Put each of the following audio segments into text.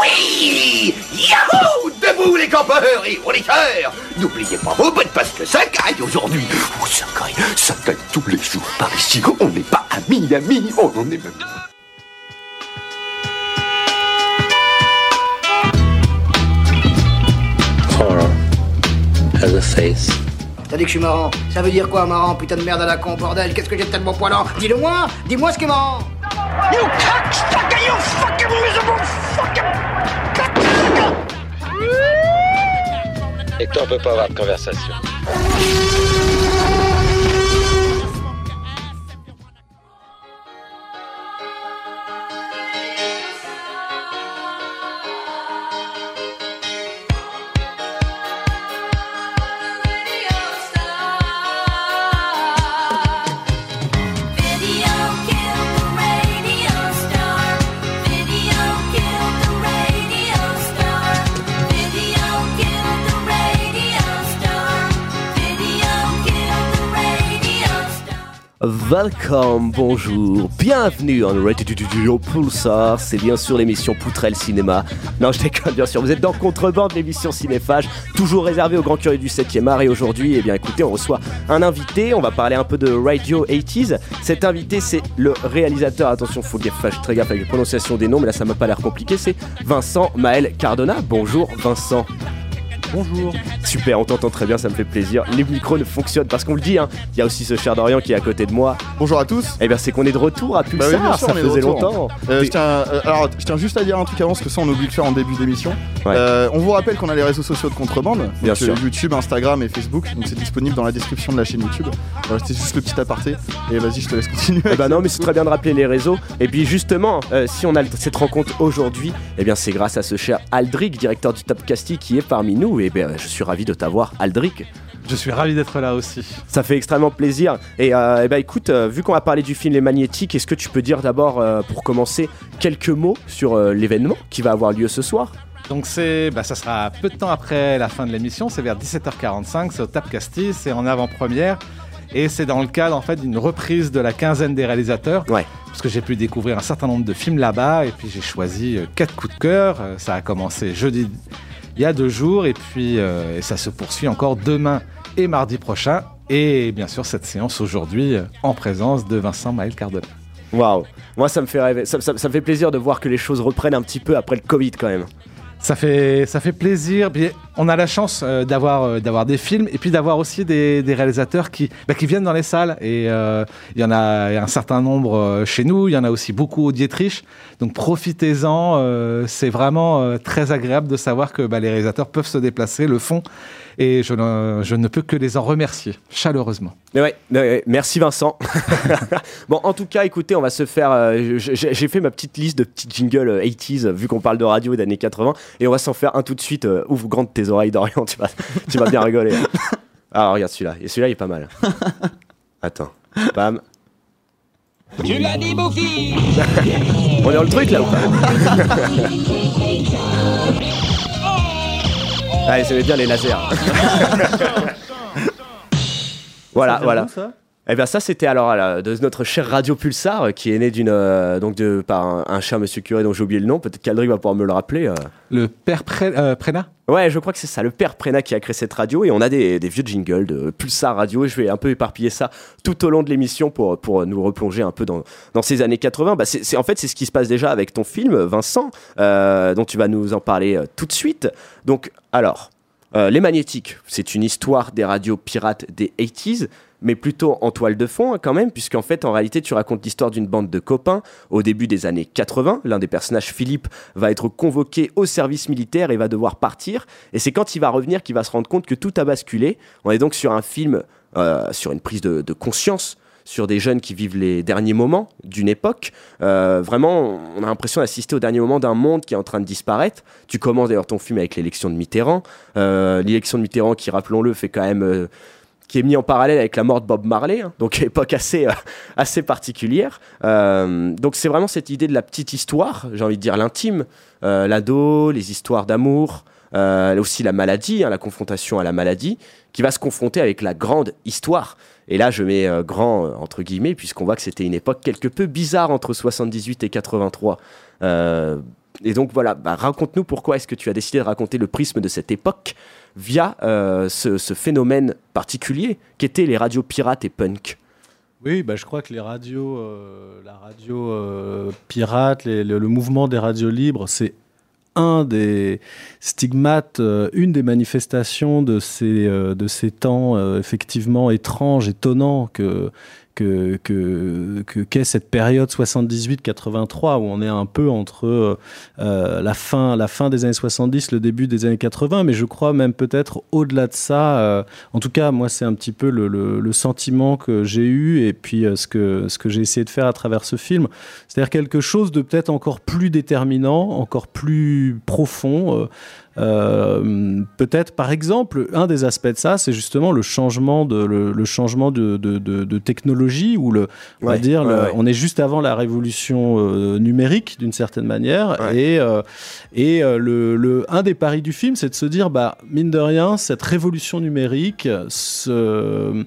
Oui Yahoo Debout les campeurs et cœurs N'oubliez pas vos bottes parce que ça caille aujourd'hui ça caille, ça caille tous les jours par ici. On n'est pas amis, amis, on en est même... has a face. T'as dit que je suis marrant. Ça veut dire quoi, marrant Putain de merde à la con, bordel? Qu'est-ce que j'ai de tellement poilant? Dis-le moi Dis-moi ce qui est marrant You cocksucker, you fucking miserable fucking Et toi, on peut pas avoir de conversation. Welcome, bonjour, bienvenue en Radio Pulsar, c'est bien sûr l'émission Poutrelle Cinéma. Non, je déconne bien sûr, vous êtes dans Contrebande, l'émission Cinéphage, toujours réservée aux grands curieux du 7e art. Et aujourd'hui, eh bien écoutez, on reçoit un invité, on va parler un peu de Radio 80s. Cet invité, c'est le réalisateur, attention, faut gaffe, très gaffe avec la prononciation des noms, mais là ça m'a pas l'air compliqué, c'est Vincent Maël Cardona. Bonjour Vincent. Bonjour. Super, on t'entend très bien, ça me fait plaisir. Les micros ne fonctionnent parce qu'on le dit, hein. Il y a aussi ce cher Dorian qui est à côté de moi. Bonjour à tous. Eh bien, c'est qu'on est de retour à Bah Pulsar, oui, bien sûr, ça faisait longtemps. Euh, je, tiens, euh, alors, je tiens juste à dire un truc avant, parce que ça on oublie de faire en début d'émission. Ouais. Euh, on vous rappelle qu'on a les réseaux sociaux de contrebande, donc, Bien euh, sûr. YouTube, Instagram et Facebook, donc c'est disponible dans la description de la chaîne YouTube. C'était juste le petit aparté, et vas-y, je te laisse continuer. Eh ben non, mais c'est très bien de rappeler les réseaux. Et puis justement, si on a cette rencontre aujourd'hui, eh bien c'est grâce à ce cher Aldric, directeur du Top Casting, qui est parmi nous. Et bien, je suis ravi de t'avoir, Aldric. Je suis ravi d'être là aussi. Ça fait extrêmement plaisir. Et euh, eh ben écoute, euh, vu qu'on va parler du film Les Magnétiques, est-ce que tu peux dire d'abord, euh, pour commencer, quelques mots sur euh, l'événement qui va avoir lieu ce soir? Donc c'est, bah, ça sera peu de temps après la fin de l'émission, c'est vers 17h45, c'est au Tap Castille, c'est en avant-première. Et c'est dans le cadre en fait d'une reprise de la quinzaine des réalisateurs. Ouais. Parce que j'ai pu découvrir un certain nombre de films là-bas et puis j'ai choisi quatre coups de cœur. Ça a commencé jeudi il y a deux jours et puis euh, ça se poursuit encore demain et mardi prochain. Et bien sûr cette séance aujourd'hui euh, en présence de Vincent Maël Cardona. Waouh Moi, ça me fait rêver. Ça, ça- ça me fait plaisir de voir que les choses reprennent un petit peu après le Covid quand même. Ça fait, ça fait plaisir. On a la chance euh, d'avoir, euh, d'avoir des films et puis d'avoir aussi des, réalisateurs qui, bah, qui viennent dans les salles. Et euh, il y en a, un certain nombre chez nous. Il y en a aussi beaucoup au Dietrich. Donc profitez-en. c'est vraiment très agréable de savoir que bah, les réalisateurs peuvent se déplacer, le font. Et je ne, je ne peux que les en remercier chaleureusement. Mais ouais, mais ouais, merci Vincent. bon, en tout cas, écoutez, on va se faire. euh, j'ai fait ma petite liste de petits jingles euh, 80s, euh, vu qu'on parle de radio et d'années 80, et on va s'en faire un tout de suite. euh, ouvre grande tes oreilles, Dorian, tu vas, tu vas bien rigoler. Alors, regarde celui-là, et celui-là, il est pas mal. Attends, bam. Tu l'as dit, Bouffi On est dans le truc là ou pas? Allez, ça va bien les lasers. voilà, voilà. Eh bien ça c'était alors de notre cher Radio Pulsar euh, qui est né d'une euh, donc de par un, un cher monsieur curé dont j'ai oublié le nom. Peut-être qu'Aldric va pouvoir me le rappeler euh. Le père Pré- euh, Prénat? Ouais je crois que c'est ça le père Prénat qui a créé cette radio. Et on a des, des vieux jingles de Pulsar Radio. Et je vais un peu éparpiller ça tout au long de l'émission pour, pour nous replonger un peu dans, dans ces années 80 bah, c'est, c'est- en fait c'est ce qui se passe déjà avec ton film Vincent euh, dont tu vas nous en parler euh, tout de suite. Donc alors euh, les magnétiques, c'est une histoire des radios pirates des 80s, mais plutôt en toile de fond hein, quand même, puisqu'en fait, en réalité, tu racontes l'histoire d'une bande de copains au début des années 80. L'un des personnages, Philippe, va être convoqué au service militaire et va devoir partir. Et c'est quand il va revenir qu'il va se rendre compte que tout a basculé. On est donc sur un film, euh, sur une prise de, conscience sur des jeunes qui vivent les derniers moments d'une époque. Euh, vraiment, on a l'impression d'assister au dernier moment d'un monde qui est en train de disparaître. Tu commences d'ailleurs ton film avec l'élection de Mitterrand. Euh, l'élection de Mitterrand qui, rappelons-le, fait quand même... qui est mis en parallèle avec la mort de Bob Marley, hein, donc époque assez, euh, assez particulière. Euh, donc c'est vraiment cette idée de la petite histoire, j'ai envie de dire l'intime, euh, l'ado, les histoires d'amour, aussi la maladie, hein, la confrontation à la maladie, qui va se confronter avec la grande histoire. Et là, je mets grand entre guillemets, puisqu'on voit que c'était une époque quelque peu bizarre entre 78 et 83. Euh, et donc voilà, bah, raconte-nous pourquoi est-ce que tu as décidé de raconter le prisme de cette époque via euh, ce, phénomène particulier qu'étaient les radios pirates et punk. Oui, bah, je crois que les radios, euh, la radio euh, pirate, le, mouvement des radios libres, c'est un des stigmates, euh, une des manifestations de ces, de ces temps effectivement étranges, étonnants que que que que- qu'est cette période 78-83 où on est un peu entre euh, euh, la fin la fin des années 70, le début des années 80, mais je crois même peut-être au-delà de ça. euh, en tout cas, moi, c'est un petit peu le, le- le sentiment que j'ai eu et puis euh, ce que, ce que j'ai essayé de faire à travers ce film. C'est-à-dire quelque chose de peut-être encore plus déterminant, encore plus profond. Euh, peut-être, par exemple, un des aspects de ça, c'est justement le changement de, le, le changement de, de, de- de technologie, ou le, on va Ouais, dire, ouais, le- ouais. on est juste avant la révolution euh, numérique, d'une certaine manière, et, euh, et le, le- un des paris du film, c'est de se dire, bah, mine de rien, cette révolution numérique, ce,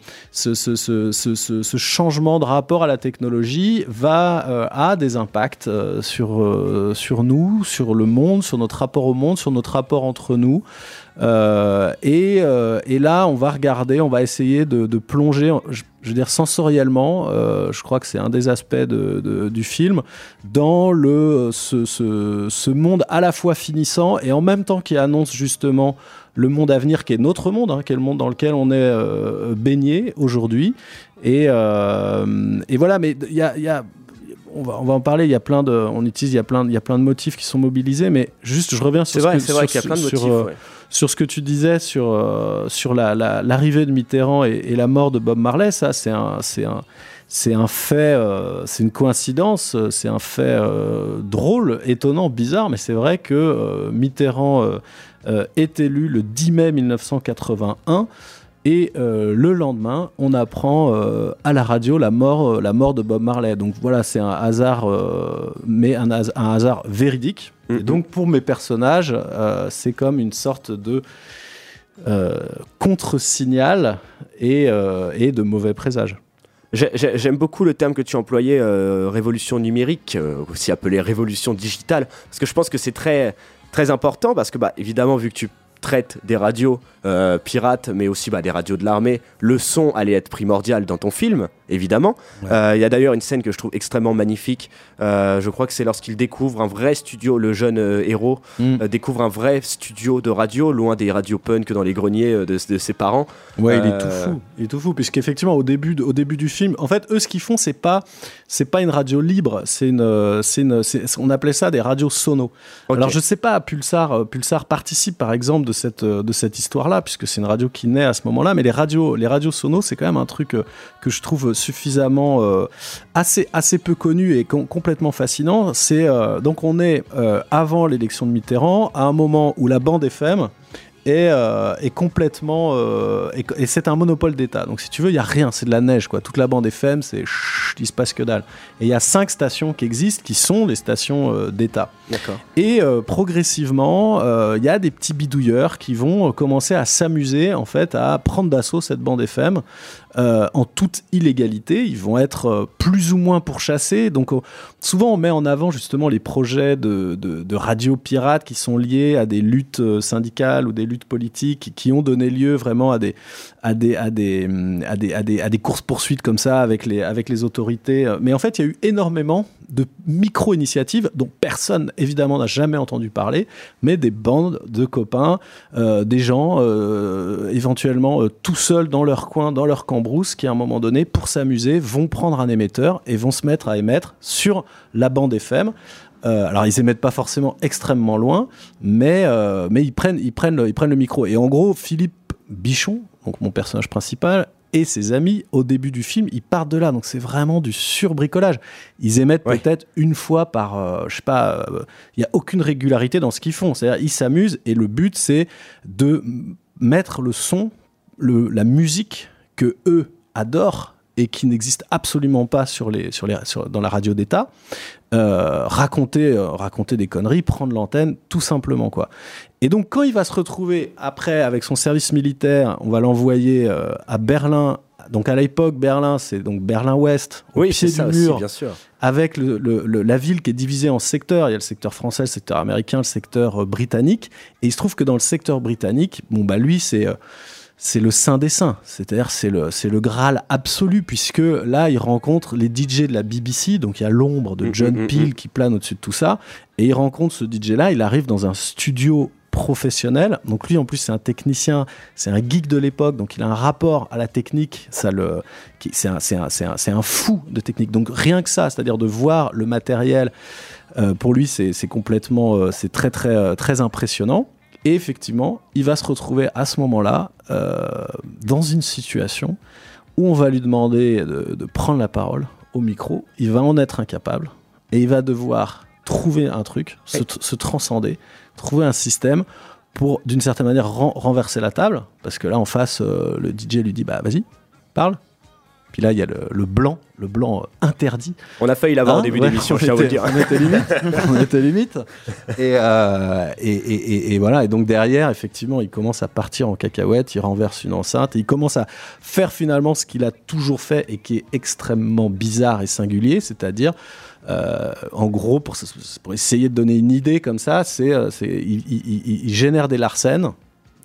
changement de rapport à la technologie va, a des impacts sur, sur nous, sur le monde, sur notre rapport au monde, sur notre rapport entre nous. Euh, et, euh, et là, on va regarder, on va essayer de, plonger, je, veux dire sensoriellement, euh, je crois que c'est un des aspects de- du film, dans le, ce, ce- monde à la fois finissant et en même temps qui annonce justement le monde à venir qui est notre monde, hein, qui est le monde dans lequel on est baigné aujourd'hui. Et, et voilà, mais il y a- on va, on va en parler. Il y a plein de, on utilise, il y a plein, il y a plein de motifs qui sont mobilisés. Mais juste, je reviens sur C'est ce vrai, que- c'est vrai sur- qu'il y a plein de sur, motifs. euh, ouais. sur ce que tu disais sur, euh, sur la- la- l'arrivée de Mitterrand et, et la mort de Bob Marley, ça c'est un, c'est un, c'est un fait, euh, c'est une coïncidence, c'est un fait euh, drôle, étonnant, bizarre, mais c'est vrai que Mitterrand est élu le 10 mai 1981. Et euh, le lendemain, on apprend euh, à la radio la mort, euh, la mort de Bob Marley. Donc voilà, c'est un hasard, mais un, has- un hasard véridique. Et Mhm. donc pour mes personnages, c'est comme une sorte de contre-signal et, et de mauvais j'ai- J'aime beaucoup le terme que tu employais, révolution numérique, aussi appelé révolution digitale, parce que je pense que c'est très, très important, parce que bah, évidemment, vu que tu traites des radios euh, pirates, mais aussi bah, des radios de l'armée, le son allait être primordial dans ton film, évidemment. Euh, Il y a d'ailleurs une scène que je trouve extrêmement magnifique, euh, je crois que c'est lorsqu'il découvre un vrai studio, le jeune euh, héros Mm. découvre un vrai studio de radio, loin des radios punk dans les greniers de, de ses parents. Ouais, il est tout fou. Il est tout fou, puisqu'effectivement, au début, au début du film, en fait, eux, ce qu'ils font, c'est pas, c'est pas une radio libre, c'est une, une, on appelait ça des radios sono. Alors, je sais pas, Pulsar, Pulsar participe, par exemple, de cette, de cette histoire-là, puisque c'est une radio qui naît à ce moment-là, mais les radios, les radios sono, c'est quand même un truc que je trouve suffisamment, euh, assez, assez peu connu et com- complètement fascinant. C'est, euh, donc, on est euh, avant l'élection de Mitterrand, à un moment où la bande FM, est, euh, est complètement euh, et, et c'est un monopole d'État. Donc si tu veux, il y a rien, c'est de la neige quoi. Toute la bande FM, c'est il se passe que dalle. Et il y a cinq stations qui existent, qui sont les stations euh, d'État. Et euh, progressivement, il y a des petits bidouilleurs qui vont commencer à s'amuser en fait à prendre d'assaut cette bande FM en toute illégalité. Ils vont être plus ou moins pourchassés. Donc souvent on met en avant justement les projets de, de, de radio pirates qui sont liés à des luttes syndicales ou des luttes politiques qui ont donné lieu vraiment à des à des à des à des à des, à des courses poursuites comme ça avec les avec les autorités. Mais en fait, il y a eu énormément de micro-initiatives dont personne évidemment n'a jamais entendu parler, mais des bandes de copains, euh, des gens euh, éventuellement euh, tout seuls dans leur coin, dans leur cambrousse, qui à un moment donné, pour s'amuser, vont prendre un émetteur et vont se mettre à émettre sur la bande FM. Euh, alors ils émettent pas forcément extrêmement loin, mais, euh, mais ils, prennent, ils, prennent le, ils prennent le micro. Et en gros, Philippe Bichon, donc mon personnage principal, et ses amis, au début du film, ils partent de là. Donc c'est vraiment du surbricolage. Ils émettent Ouais. peut-être une fois par, euh, je sais pas, euh, il y a aucune régularité dans ce qu'ils font. C'est-à-dire ils s'amusent et le but c'est de mettre le son, le, la musique que eux adorent et qui n'existe absolument pas sur les, sur les, sur- dans la radio d'État, euh, raconter, euh, raconter des conneries, prendre l'antenne, tout simplement quoi. Et donc quand il va se retrouver après avec son service militaire, on va l'envoyer euh, à Berlin. Donc à l'époque, Berlin, c'est donc Berlin-Ouest, au Oui, pied ça du aussi, mur, bien sûr. avec le- le- le- la ville qui est divisée en secteurs. Il y a le secteur français, le secteur américain, le secteur britannique. Et il se trouve que dans le secteur britannique, bon bah lui c'est c'est le saint des saints, c'est-à-dire c'est le c'est le graal absolu puisque là il rencontre les DJ de la BBC, donc il y a l'ombre de Mm, John mm, mm, Peel qui plane au-dessus de tout ça, et il rencontre ce DJ là, il arrive dans un studio professionnel. Donc lui en plus c'est un technicien, c'est un geek de l'époque, donc il a un rapport à la technique, ça le c'est un, c'est un, c'est un, c'est un fou de technique. Donc rien que ça, c'est-à-dire de voir le matériel, euh, pour lui c'est c'est complètement, euh, c'est très très euh, très impressionnant. Et effectivement, il va se retrouver à ce moment-là euh, dans une situation où on va lui demander de, de prendre la parole au micro. Il va en être incapable et il va devoir trouver un truc, se, se transcender, trouver un système pour, d'une certaine manière, ren- renverser la table. Parce que là, en face, euh, le DJ lui dit Bah, vas-y, parle. Puis là, il y a le, le blanc, le blanc euh, interdit. On a failli l'avoir Hein au début Ouais, d'émission, on je tiens à vous dire. On était limite. on était limite. Et, euh, et, et- et- et voilà. Et donc derrière, effectivement, il commence à partir en cacahuète, il renverse une enceinte et il commence à faire finalement ce qu'il a toujours fait et qui est extrêmement bizarre et singulier, c'est-à-dire. euh, en gros, pour, pour essayer de donner une idée comme ça, c'est, c'est, il, il- il- il génère des larcènes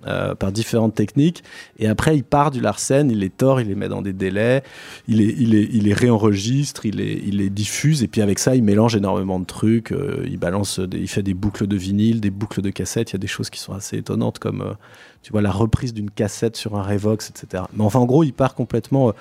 euh, par différentes techniques. Et après, il part du Larsen, il les tord, il les met dans des délais, il les, il les, il les réenregistre, il les, il les diffuse. Et puis avec ça, il mélange énormément de trucs. euh, il balance, des- il fait des boucles de vinyle, des boucles de cassettes. Il y a des choses qui sont assez étonnantes, comme euh, tu vois la reprise d'une cassette sur un Revox, etc. Mais enfin, en gros, il part complètement euh,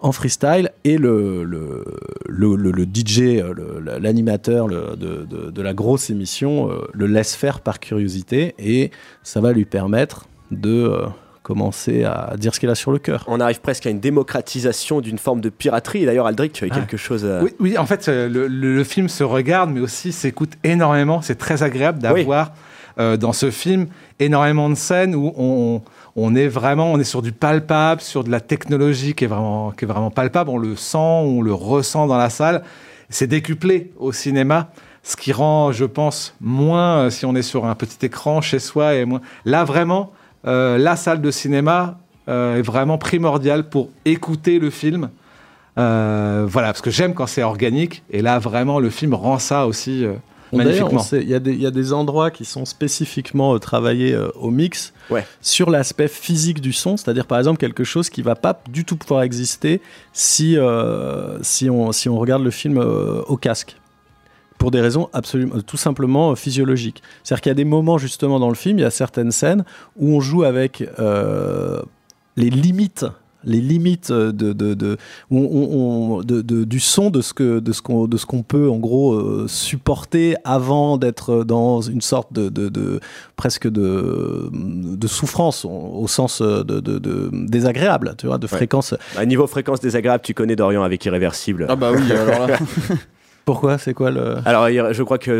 en freestyle. Et le, le, le, le- le DJ, euh, le- l'animateur le- de, de- de la grosse émission, euh, le laisse faire par curiosité. Et ça va lui permettre de euh, commencer à dire ce qu'il a sur le cœur. On arrive presque à une démocratisation d'une forme de piraterie. D'ailleurs, Aldric, tu as Ah. quelque chose à... Oui, oui, en fait, le, le- le film se regarde, mais aussi s'écoute énormément. C'est très agréable d'avoir euh, dans ce film énormément de scènes où on, est vraiment, on est sur du palpable, sur de la technologie qui est vraiment, qui est vraiment palpable. On le sent, on le ressent dans la salle. C'est décuplé au cinéma, ce qui rend, je pense, moins euh, si on est sur un petit écran chez soi et moins. Là, vraiment, euh, la salle de cinéma est vraiment primordiale pour écouter le film. Voilà, parce que j'aime quand c'est organique, et là vraiment le film rend ça aussi magnifiquement. Il y, a des- il y a des endroits qui sont spécifiquement euh, travaillés euh, au mix Ouais. sur l'aspect physique du son, c'est-à-dire par exemple quelque chose qui va pas du tout pouvoir exister si, euh, si, on, si on regarde le film au casque. Pour des raisons absolument, tout simplement physiologiques. C'est-à-dire qu'il y a des moments justement dans le film, il y a certaines scènes où on joue avec euh, les limites les limites de, de, de, où on- on- de- de- du son de ce que de ce qu'on de ce qu'on peut en gros euh, supporter avant d'être dans une sorte de, de, de- presque de, de souffrance au, au sens de, de- de- désagréable tu vois de fréquence À niveau fréquence désagréable, tu connais Dorian avec Irréversible. Ah bah oui, alors là. pourquoi? C'est quoi le Alors, je crois que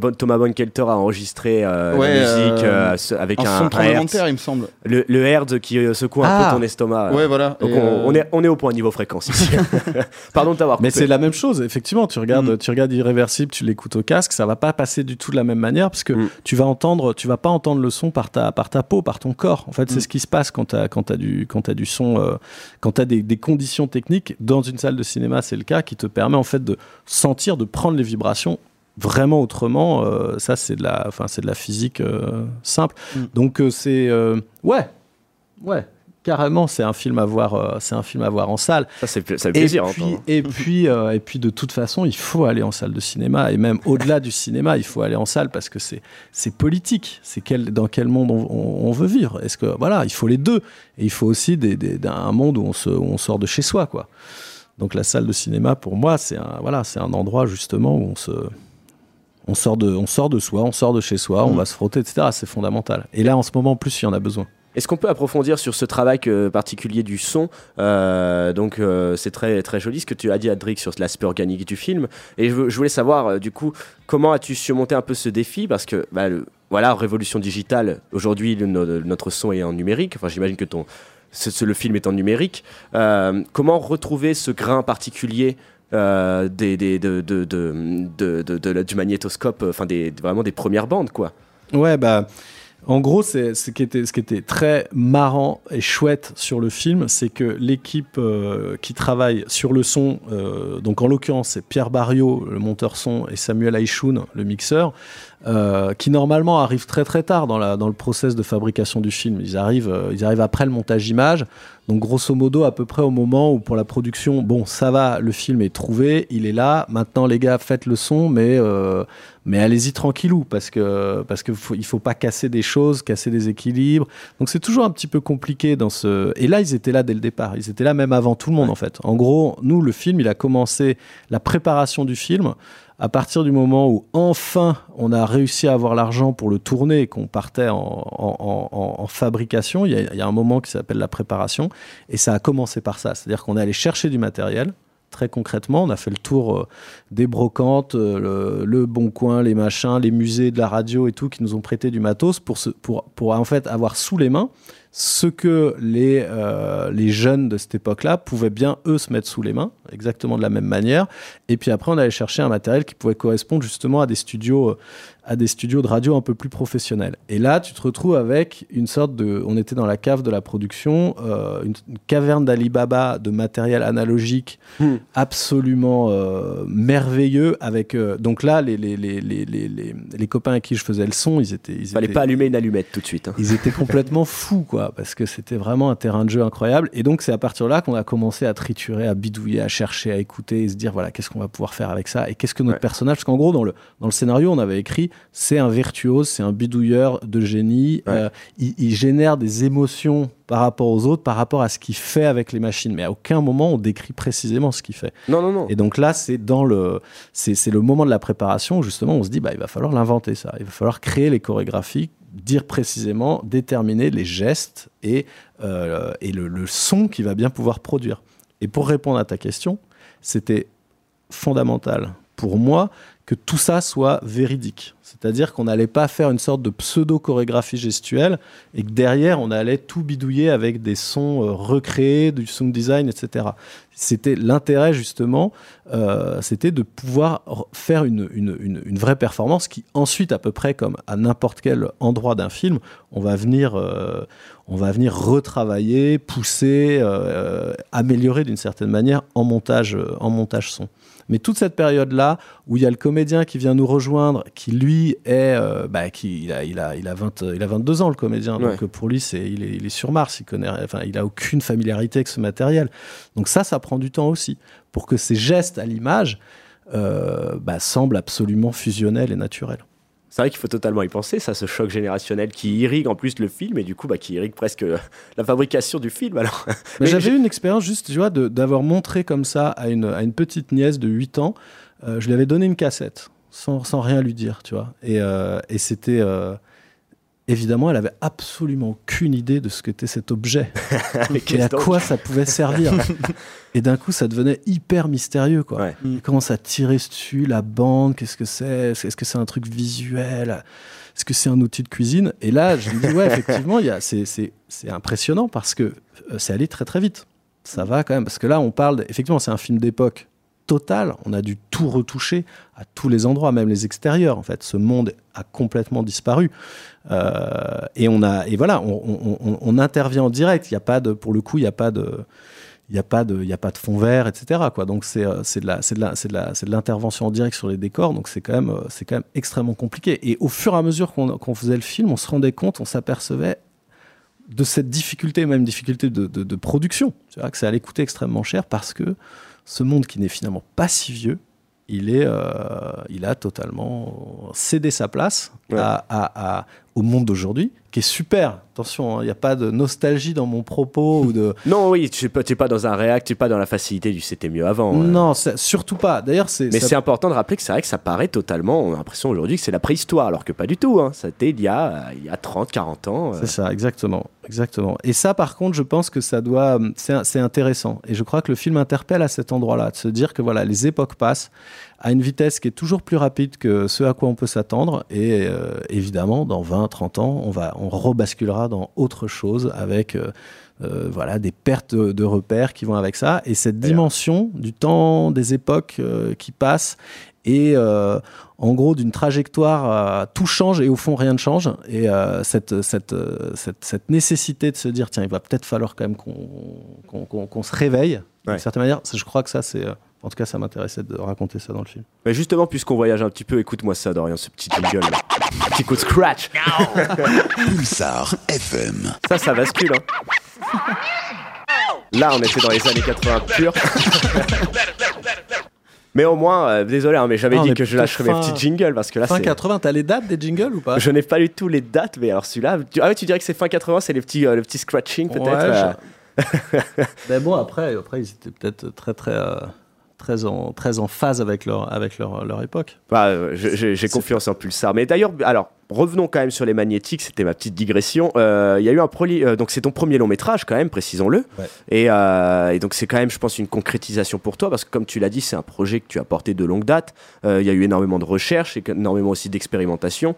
le Thomas Bonkelter a enregistré euh, Ouais, la musique euh, euh, avec Un un, son de un tremblement de hertz. terre, il me semble. Le, le hertz qui secoue un Ah. peu ton estomac. Ouais, voilà. Donc on, euh, on est, on est au point niveau fréquence ici. Pardon de t'avoir Mais c'est la même chose, effectivement. Tu regardes, Mm. tu regardes Irréversible, tu l'écoutes au casque, ça va pas passer du tout de la même manière parce que Mm. tu vas entendre, tu vas pas entendre le son par ta, par ta peau, par ton corps. En fait, c'est Mm. ce qui se passe quand tu as, quand t'as du, quand t'as du son, euh, quand tu as des, des conditions techniques. Dans une salle de cinéma, c'est le cas qui te permet en fait de sentir, de prendre les vibrations vraiment autrement. euh, ça, c'est de la, enfin, c'est de la physique euh, simple. Mm. Donc euh, c'est, ouais, ouais. Carrément, c'est un film à voir, c'est un film à voir en salle. Ça, c'est plaisir Et puis, entendre. et, puis, et puis, de toute façon, il faut aller en salle de cinéma. Et même au-delà du cinéma, il faut aller en salle parce que c'est, c'est politique. C'est quel, dans quel monde on, on- on veut vivre. Est-ce que, voilà, il faut les deux. Et il faut aussi des, un monde où on, se, où on sort de chez soi, quoi. Donc la salle de cinéma, pour moi, c'est un, voilà, c'est un endroit justement où on se, on sort de, on sort de soi, on sort de chez soi, on Mm. va se frotter, etc. C'est fondamental. Et là, en ce moment, en plus, il y en a besoin. Est-ce qu'on peut approfondir sur ce travail particulier du son? Euh, Donc, euh, c'est très, très joli ce que tu as dit, Adric, sur l'aspect organique du film. Et je, voulais savoir, euh, du coup, comment as-tu surmonté un peu ce défi? Parce que, bah, le- voilà, révolution digitale, aujourd'hui, le- notre son est en numérique. Enfin, j'imagine que ton, ce- le film étant numérique. Euh, comment retrouver ce grain particulier des, du magnétoscope, euh, enfin des, vraiment des premières bandes, quoi? Ouais, bah. En gros, ce qui était très marrant et chouette sur le film, c'est que l'équipe euh, qui travaille sur le son, euh, donc en l'occurrence c'est Pierre Barriot, le monteur son, et Samuel Aishoun, le mixeur, euh, qui normalement arrivent très très tard dans le process de fabrication du film. Ils arrivent ils arrivent après le montage image, donc grosso modo à peu près au moment où pour la production, bon ça va, le film est trouvé, il est là. Maintenant les gars faites le son, mais euh, mais allez-y tranquillou parce que parce que faut, il faut pas casser des choses, casser des équilibres. Donc c'est toujours un petit peu compliqué dans ce. Et là ils étaient là dès le départ. Ils étaient là même avant tout le monde en fait. En gros, nous le film, il a commencé la préparation du film à partir du moment où enfin on a réussi à avoir l'argent pour le tourner et qu'on partait en, en- en- en fabrication. Il y, a, un moment qui s'appelle la préparation et ça a commencé par ça. C'est-à-dire qu'on est allé chercher du matériel. Très concrètement, on a fait le tour euh, des brocantes, euh, le, le Bon Coin, les machins, les musées de la radio et tout qui nous ont prêté du matos pour, pour en fait avoir sous les mains ce que les, euh, les jeunes de cette époque-là pouvaient bien, eux, se mettre sous les mains, exactement de la même manière. Et puis après, on allait chercher un matériel qui pouvait correspondre justement à des studios, euh, à des studios de radio un peu plus professionnels. Et là, tu te retrouves avec une sorte de... On était dans la cave de la production, euh, une, une caverne d'Alibaba de matériel analogique Hmm. absolument euh, merveilleux. Avec, euh, donc là, les, les, les, les, les, copains avec qui je faisais le son, ils étaient... Ils Fallait étaient- pas allumer une allumette tout de suite. hein. ils étaient complètement fous, quoi, parce que c'était vraiment un terrain de jeu incroyable. Et donc, c'est à partir de là qu'on a commencé à triturer, à bidouiller, à chercher, à écouter et se dire, voilà, qu'est-ce qu'on va pouvoir faire avec ça et qu'est-ce que notre Ouais. personnage. Parce qu'en gros, dans le, dans le scénario, on avait écrit, c'est un virtuose, c'est un bidouilleur de génie. Ouais. Euh, il, il génère des émotions par rapport aux autres, par rapport à ce qu'il fait avec les machines. Mais à aucun moment, on décrit précisément ce qu'il fait. Non, non, non. Et donc là, c'est dans le, c'est c'est le moment de la préparation où justement on se dit, bah, il va falloir l'inventer ça. Il va falloir créer les chorégraphies, dire précisément, déterminer les gestes et, euh, et le, le son qu'il va bien pouvoir produire. Et pour répondre à ta question, c'était fondamental pour moi que tout ça soit véridique. C'est-à-dire qu'on n'allait pas faire une sorte de pseudo-chorégraphie gestuelle et que derrière, on allait tout bidouiller avec des sons euh, recréés, du sound design, etc. C'était l'intérêt, justement, euh, c'était de pouvoir faire une, vraie performance qui, ensuite, à peu près comme à n'importe quel endroit d'un film, on va venir, euh, on va venir retravailler, pousser, améliorer d'une certaine manière en montage, en montage son. Mais toute cette période-là, où il y a le comédien qui vient nous rejoindre, qui lui est, euh, bah, qui, il, a, il, a, il, a 20, il a 22 ans le comédien, donc Ouais. euh, pour lui c'est, il, est, il est sur Mars, il connaît, enfin, il a aucune familiarité avec ce matériel. Donc ça, ça prend du temps aussi pour que ces gestes à l'image euh, bah, semblent absolument fusionnels et naturels. C'est vrai qu'il faut totalement y penser, ça, ce choc générationnel qui irrigue en plus le film et du coup, bah, qui irrigue presque la fabrication du film. Alors, Mais j'avais eu une expérience juste, tu vois, d'avoir montré comme ça à une, à une petite nièce de 8 ans. Euh, je lui avais donné une cassette, sans, sans rien lui dire, tu vois. Et, euh, et c'était. euh, évidemment, elle avait absolument aucune idée de ce qu'était cet objet et à quoi ça pouvait servir. et d'un coup, ça devenait hyper mystérieux, quoi. Ouais. Il commence à tirer dessus, la bande, qu'est-ce que c'est? Est-ce que c'est un truc visuel? Est-ce que c'est un outil de cuisine? Et là, je me dis, ouais, effectivement, il y a- c'est- impressionnant parce que euh, c'est allé très très vite. Ça va quand même, parce que là, on parle, effectivement, c'est un film d'époque totale. On a dû tout retoucher à tous les endroits, même les extérieurs. En fait, ce monde a complètement disparu. Euh, et on a, et voilà, on, intervient en direct. Il n'y a pas de, pour le coup, il n'y a pas de, il n'y a pas de, il a pas de fond vert, etc. Quoi. Donc c'est, euh, c'est de la, c'est de l'intervention en direct sur les décors. Donc c'est quand même, euh, c'est quand même extrêmement compliqué. Et au fur et à mesure qu'on, faisait le film, on se rendait compte, on s'apercevait de cette difficulté, même difficulté de, de- de production. C'est vrai que ça allait coûter extrêmement cher parce que ce monde qui n'est finalement pas si vieux, il, est, euh, il a totalement cédé sa place Ouais. à, à- à- au monde d'aujourd'hui, qui est super. Attention, hein, il n'y a pas de nostalgie dans mon propos ou de, Non, oui, tu n'es pas, pas dans un réact, tu n'es pas dans la facilité du c'était mieux avant. euh. non, surtout pas. D'ailleurs, c'est. Mais ça- c'est important de rappeler que c'est vrai que ça paraît totalement, on a l'impression aujourd'hui que c'est la préhistoire, alors que pas du tout. Hein. C'était il y a, il y a 30, 40 ans. euh. C'est ça, exactement, exactement. Et ça, par contre, je pense que ça doit, c'est c'est intéressant. Et je crois que le film interpelle à cet endroit-là, de se dire que voilà, les époques passent. À une vitesse qui est toujours plus rapide que ce à quoi on peut s'attendre. Et euh, évidemment, dans 20, 30 ans, on, va, on rebasculera dans autre chose avec euh, euh, voilà, des pertes de, de repères qui vont avec ça. Et cette dimension du temps, des époques euh, qui passent, et euh, en gros d'une trajectoire, euh, tout change et au fond rien ne change. Et euh, cette, cette, cette, cette nécessité de se dire, tiens, il va peut-être falloir quand même qu'on qu'on se réveille, d'une certaine manière, je crois que ça, c'est... en tout cas, ça m'intéressait de raconter ça dans le film. Mais justement, puisqu'on voyage un petit peu, écoute-moi ça, Dorian, ce petit jingle. là. Petit coup de scratch. Pulsar FM. Ça, ça bascule. Hein. Là, on était dans les années 80 pures. mais au moins, euh, désolé, hein, mais j'avais Ah, dit que je lâcherais mes petits jingles parce que là, fin c'est. 80, t'as les dates des jingles ou pas? Je n'ai pas lu tous les dates, mais alors celui-là. tu- Ah ouais, tu dirais que c'est fin 80, c'est les petits, euh, le petit scratching peut-être Ouais, euh. Mais bon, après, après ils étaient peut-être très, très, euh, très, en, très en phase avec leur, avec leur, leur époque. Bah, euh, j'ai confiance en Pulsar. Mais d'ailleurs, alors, revenons quand même sur les magnétiques. C'était ma petite digression. Euh, Il y a eu un proli- euh, donc c'est ton premier long métrage quand même, précisons-le. Ouais. Et, euh, et donc c'est quand même, je pense, une concrétisation pour toi parce que comme tu l'as dit, c'est un projet que tu as porté de longue date. Euh, Il y a eu énormément de recherches et énormément aussi d'expérimentation.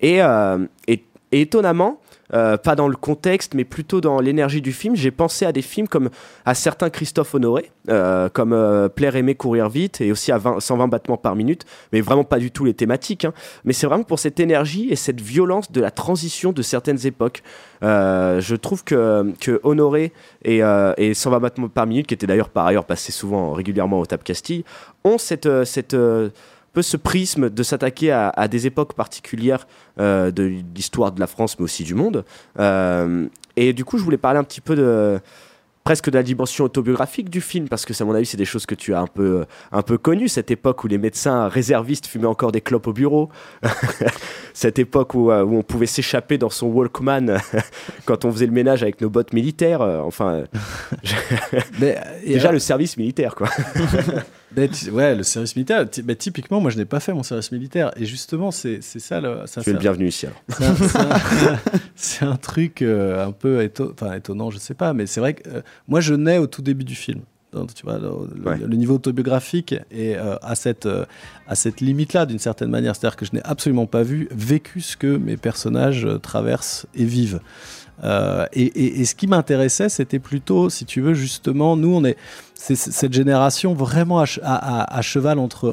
Et, euh, et- et étonnamment. euh, pas dans le contexte, mais plutôt dans l'énergie du film. J'ai pensé à des films comme à certains Christophe Honoré, euh, comme euh, Plaire, aimer, courir vite, et aussi à 20 120 battements par minute, mais vraiment pas du tout les thématiques. hein. Mais c'est vraiment pour cette énergie et cette violence de la transition de certaines époques. Euh, je trouve que, Honoré et, euh, et 120 battements par minute, qui étaient d'ailleurs par ailleurs passés souvent régulièrement au Tap Castille, ont cette, cette peu ce prisme de s'attaquer à, à des époques particulières euh, de l'histoire de la France, mais aussi du monde. Euh, et du coup, je voulais parler un petit peu de presque de la dimension autobiographique du film, parce que, à mon avis, c'est des choses que tu as un peu, un peu connues, cette époque où les médecins réservistes fumaient encore des clopes au bureau, cette époque où, euh, où on pouvait s'échapper dans son Walkman quand on faisait le ménage avec nos bottes militaires, enfin, Mais, déjà le service militaire, quoi. Tu- ouais, le service militaire. bah, typiquement, moi, je n'ai pas fait mon service militaire. Et justement, c'est ça le. ça- tu es le bienvenu ici, alors. C'est un, truc euh, un peu enfin, étonnant, je sais pas, mais c'est vrai que euh, moi je nais au tout début du film. Donc, tu vois, le, le- Ouais. le niveau autobiographique est euh, à cette, euh, à cette limite-là, d'une certaine manière. C'est-à-dire que je n'ai absolument pas vu, vécu ce que mes personnages euh, traversent et vivent. Euh, et, ce qui m'intéressait, c'était plutôt, si tu veux, justement, nous, on est, cette génération vraiment à, che- à- à- à cheval entre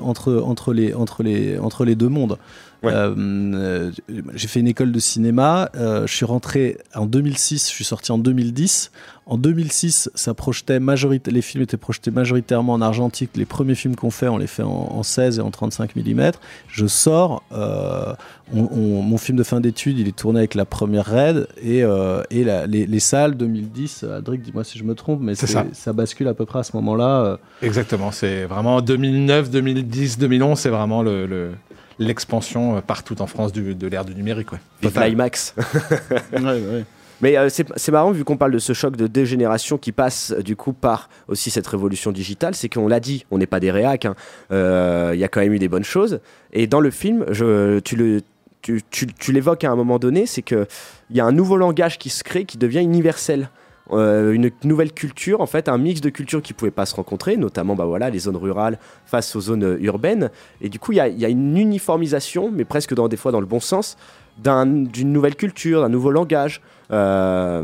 les deux mondes. Ouais. Euh, euh, j'ai fait une école de cinéma, euh, je suis rentré en 2006, je suis sorti en 2010. En 2006, ça projetait majorité, les films étaient projetés majoritairement en argentique. Les premiers films qu'on fait, on les fait en, en 16 et en 35 mm. Je sors, euh, on- on- mon film de fin d'études, il est tourné avec la première raid et, et la- les, les salles 2010. Adric, dis-moi si je me trompe, mais C'est c'est- ça. ça bascule à peu près à ce moment-là. Exactement, c'est vraiment 2009, 2010, 2011, c'est vraiment le, le- l'expansion euh, partout en France du- de l'ère du numérique. Ouais. Vive Total. l'IMAX. ouais, ouais. Mais euh, c'est c'est marrant vu qu'on parle de ce choc de deux générations qui passe euh, du coup par aussi cette révolution digitale, c'est qu'on l'a dit, on n'est pas des réacs, hein. Euh, il y a quand même eu des bonnes choses. Et dans le film, je, tu le tu, tu- tu l'évoques à un moment donné, c'est que il y a un nouveau langage qui se crée, qui devient universel. Euh, une nouvelle culture, en fait, un mix de cultures qui ne pouvaient pas se rencontrer, notamment bah, voilà, les zones rurales face aux zones euh, urbaines. Et du coup, il y a, y a une uniformisation, mais presque dans, des fois dans le bon sens, d'un- d'une nouvelle culture, d'un nouveau langage. Euh,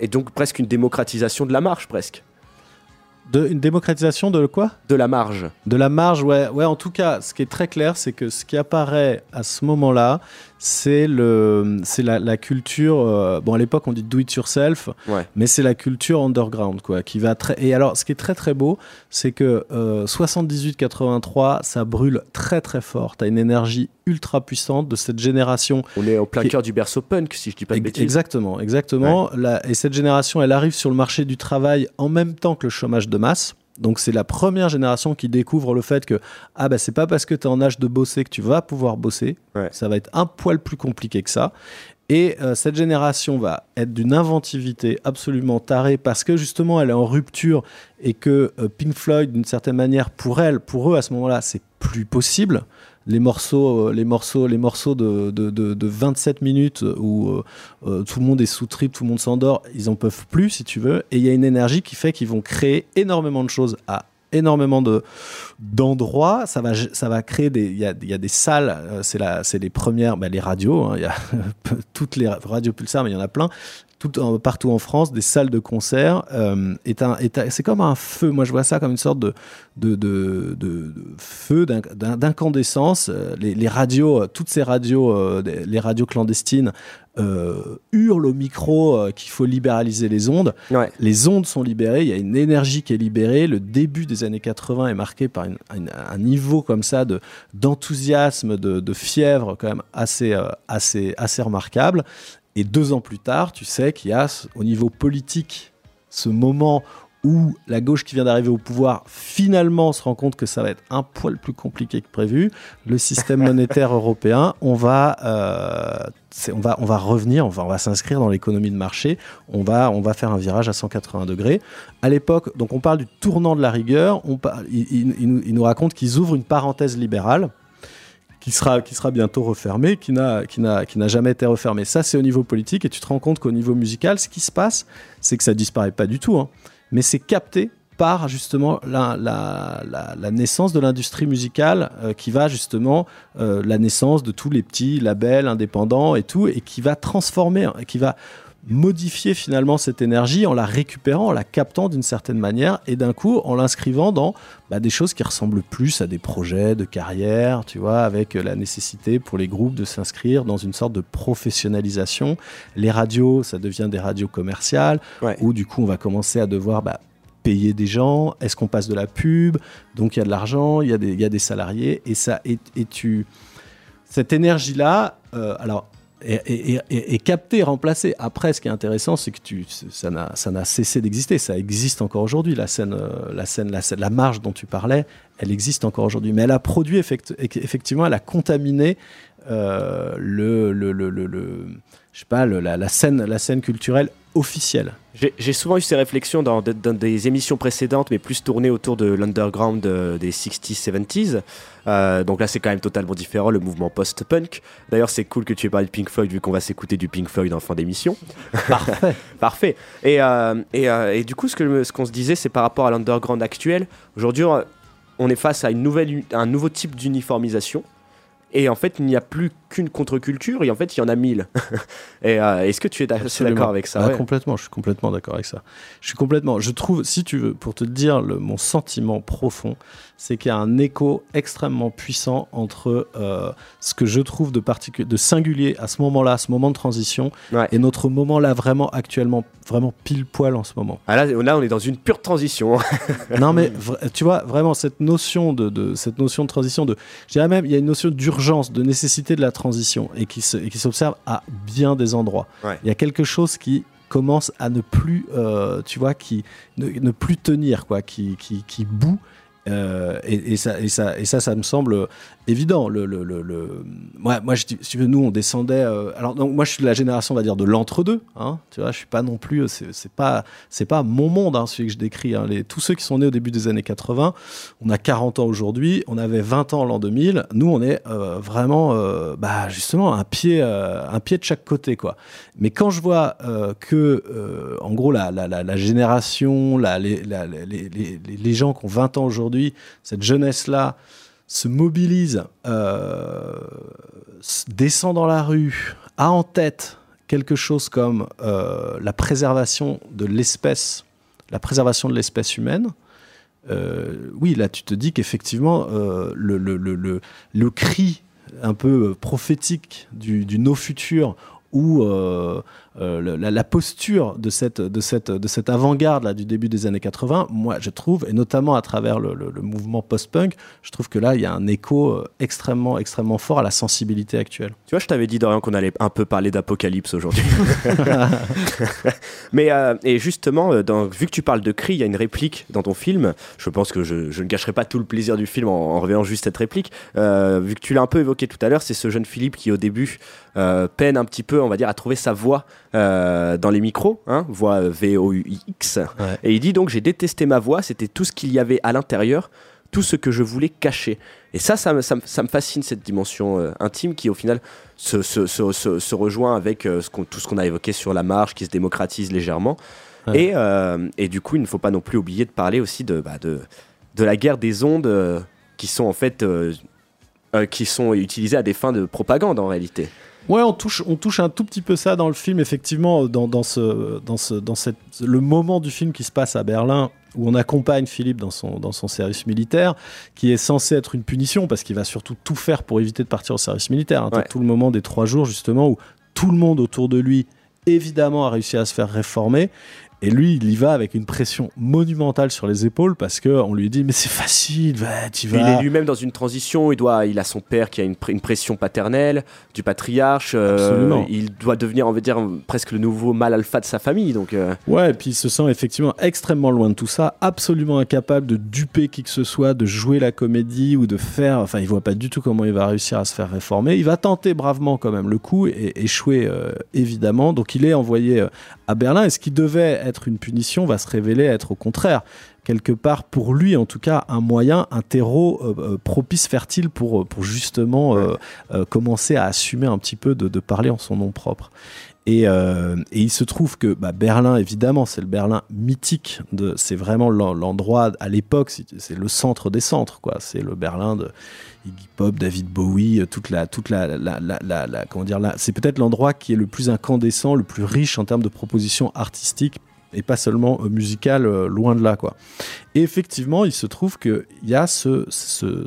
et donc presque une démocratisation de la marge, presque. De, une démocratisation de quoi? De la marge. De la marge, ouais. ouais. En tout cas, ce qui est très clair, c'est que ce qui apparaît à ce moment-là, c'est le, c'est la, la culture. euh, bon, à l'époque, on dit do it yourself, Ouais. mais c'est la culture underground, quoi, qui va très. Et alors, ce qui est très très beau, c'est que euh, 78-83, ça brûle très très fort. T'as une énergie ultra puissante de cette génération On est au plein cœur du berceau punk, si je dis pas de bêtises. Exactement, exactement. La- et cette génération, elle arrive sur le marché du travail en même temps que le chômage de masse. Donc c'est la première génération qui découvre le fait que ah bah c'est pas parce que tu es en âge de bosser que tu vas pouvoir bosser. Ouais. Ça va être un poil plus compliqué que ça. Et euh, cette génération va être d'une inventivité absolument tarée parce que justement elle est en rupture et que euh, Pink Floyd d'une certaine manière pour elle, pour eux à ce moment-là, c'est plus possible. Les morceaux, euh, les morceaux, les morceaux de, de, de- de 27 minutes où euh, euh, tout le monde est sous trip, tout le monde s'endort, ils en peuvent plus si tu veux. Et il y a une énergie qui fait qu'ils vont créer énormément de choses à énormément de d'endroits. Ça va, créer des. Il y a, des salles. c'est la, c'est les premières. bah, les radios. hein, Il y a toutes les radios Pulsar, mais il y en a plein. Tout, en- partout en France, des salles de concert. euh, est un, est un- c'est comme un feu. Moi, je vois ça comme une sorte de, de, de, de- de feu, d'in- d'in- d'incandescence. Euh, Les, les radios, euh, toutes ces radios, les radios clandestines, euh, hurlent au micro euh, qu'il faut libéraliser les ondes. Ouais. Les ondes sont libérées, il y a une énergie qui est libérée. Le début des années 80 est marqué par une- une- un niveau comme ça de d'enthousiasme, de, de fièvre quand même assez, euh, assez, assez remarquable. Et deux ans plus tard, tu sais qu'il y a au niveau politique ce moment où la gauche qui vient d'arriver au pouvoir finalement se rend compte que ça va être un poil plus compliqué que prévu. Le système monétaire européen, on va, euh, on va, on va revenir, on va, on va s'inscrire dans l'économie de marché. On va, on va faire un virage à 180 degrés. À l'époque, donc on parle du tournant de la rigueur. On parle, il, il- il nous, il nous raconte qu'ils ouvrent une parenthèse libérale qui sera, qui sera bientôt refermée, qui n'a, qui n'a, qui n'a jamais été refermée. Ça, c'est au niveau politique, et tu te rends compte qu'au niveau musical, ce qui se passe, c'est que ça disparaît pas du tout, hein, mais c'est capté par justement la, la, la, naissance de l'industrie musicale euh, qui va justement euh, la naissance de tous les petits labels indépendants et tout et qui va transformer hein, qui va modifier finalement cette énergie en la récupérant, en la captant d'une certaine manière et d'un coup en l'inscrivant dans bah, des choses qui ressemblent plus à des projets de carrière, tu vois, avec euh, la nécessité pour les groupes de s'inscrire dans une sorte de professionnalisation. Les radios, ça devient des radios commerciales Ouais. où du coup on va commencer à devoir bah, payer des gens. Est-ce qu'on passe de la pub? Donc il y a de l'argent, il y, a des- il y a des salariés et ça et, et tu cette énergie là, alors est, est- est- est captée, remplacée. Après, ce qui est intéressant, c'est que tu, ça n'a cessé d'exister. Ça existe encore aujourd'hui. La scène, euh, la scène, la la marge dont tu parlais, elle existe encore aujourd'hui. Mais elle a produit effect- effectivement, elle a contaminé euh, le, le, le, le- le- je sais pas, la, la scène, la scène culturelle officielle. J'ai souvent eu ces réflexions dans, de- dans des émissions précédentes, mais plus tournées autour de l'underground euh, des 60s, 70s. Euh, donc là, c'est quand même totalement différent, le mouvement post-punk. D'ailleurs, c'est cool que tu aies parlé de Pink Floyd, vu qu'on va s'écouter du Pink Floyd en fin d'émission. Parfait. Parfait. Et, euh, et, et du coup, ce que- ce qu'on se disait, c'est par rapport à l'underground actuel. Aujourd'hui, on- est face à une nouvelle, un nouveau type d'uniformisation. Et en fait, il n'y a plus qu'une contre-culture, et en fait, il y en a mille. et euh, est-ce que tu es d'accord avec ça? Ah, ouais Complètement, je suis complètement d'accord avec ça. Je suis complètement. Je trouve, si tu veux, pour te dire le, mon sentiment profond, c'est qu'il y a un écho extrêmement puissant entre euh, ce que je trouve de, particu- de singulier à ce moment-là, à ce moment de transition, Ouais. et notre moment là, vraiment actuellement, vraiment pile poil en ce moment. Ah là, là, on est dans une pure transition. non mais tu vois vraiment cette notion de, de- cette notion de transition de je dirais même il y a une notion d'urgence de nécessité de la transition et qui se- et qui s'observe à bien des endroits Ouais. il y a quelque chose qui commence à ne plus euh, tu vois qui ne, ne plus tenir quoi qui qui, qui bout Euh, et, et ça, et, ça, et ça, ça me semble évident. Le, le, le, le- Moi, moi je, si nous, on descendait. euh, Alors, donc, moi, je suis de la génération, on va dire, de l'entre-deux. Hein, tu vois, je suis pas non plus. C'est pas, c'est pas mon monde, hein, celui que je décris. hein. Les, tous ceux qui sont nés au début des années 80, on a 40 ans aujourd'hui, on avait 20 ans l'an 2000. Nous, on est euh, vraiment, euh, bah, justement, un pied, euh, un pied de chaque côté, quoi. Mais quand je vois que, en gros, la, la, la, la génération, les, les- les gens qui ont 20 ans aujourd'hui, cette jeunesse-là, se mobilise, euh, descend dans la rue, a en tête quelque chose comme euh, la préservation de l'espèce, la préservation de l'espèce humaine, euh, oui, là, tu te dis qu'effectivement, le, le, cri un peu prophétique du, du no futur ou euh, la, la posture de cette, de cette, de cette avant-garde là, du début des années 80, moi je trouve, et notamment à travers le, le- le mouvement post-punk, je trouve que là il y a un écho euh, extrêmement, extrêmement fort à la sensibilité actuelle. Tu vois, je t'avais dit, Dorian, qu'on allait un peu parler d'apocalypse aujourd'hui. Mais, euh, et justement, dans- vu que tu parles de cri, il y a une réplique dans ton film. Je pense que je, je ne gâcherai pas tout le plaisir du film en, en juste cette réplique. Euh, vu que tu l'as un peu évoqué tout à l'heure, c'est ce jeune Philippe qui, au début, euh, peine un petit peu, on va dire, à trouver sa voix euh, dans les micros, hein, voix V-O-U-X. Ouais. Et il dit donc J'ai détesté ma voix, c'était tout ce qu'il y avait à l'intérieur, tout ce que je voulais cacher. Et ça, ça, me- ça, me- ça me fascine, cette dimension euh, intime qui, au final, se, se, se, se- se rejoint avec euh, ce tout ce qu'on a évoqué sur la marche, qui se démocratise légèrement. Ouais. Et, euh, et du coup, il ne faut pas non plus oublier de parler aussi de, bah, de, de la guerre des ondes euh, qui sont en fait euh, euh, qui sont utilisées à des fins de propagande en réalité. Ouais, on touche, on touche un tout petit peu ça dans le film, effectivement, dans, dans, ce, dans, ce, dans cette, le moment du film qui se passe à Berlin, où on accompagne Philippe dans son, dans son service militaire, qui est censé être une punition, parce qu'il va surtout tout faire pour éviter de partir au service militaire. hein. Ouais. Tout le moment des trois jours, justement, où tout le monde autour de lui, évidemment, a réussi à se faire réformer. Et lui, il y va avec une pression monumentale sur les épaules parce qu'on lui dit Mais c'est facile, va, tu Puis il vas. est lui-même dans une transition, il, doit, il a son père qui a une, pr- une pression paternelle, du patriarche, euh, Absolument. il doit devenir, on va dire, presque le nouveau mâle alpha de sa famille. Donc, euh, Ouais, et puis il se sent effectivement extrêmement loin de tout ça, absolument incapable de duper qui que ce soit, de jouer la comédie ou de faire. Enfin, il voit pas du tout comment il va réussir à se faire réformer. Il va tenter bravement quand même le coup et échouer euh, évidemment. Donc il est envoyé euh, à Berlin et ce qui devait être une punition va se révéler être au contraire quelque part pour lui en tout cas un moyen, un terreau euh, euh, propice, fertile pour, pour justement euh, euh, commencer à assumer un petit peu de, de parler en son nom propre. Et, euh, et il se trouve que bah, Berlin, évidemment, c'est le Berlin mythique. De, c'est vraiment l'en- l'endroit à l'époque, c'est, le centre des centres, quoi. C'est le Berlin de Iggy Pop, David Bowie, euh, toute la, toute la, la, la, la- la- comment dire, la- c'est peut-être l'endroit qui est le plus incandescent, le plus riche en termes de propositions artistiques et pas seulement euh, musicales, euh, loin de là, quoi. Et effectivement, il se trouve qu'il y a ce, euh,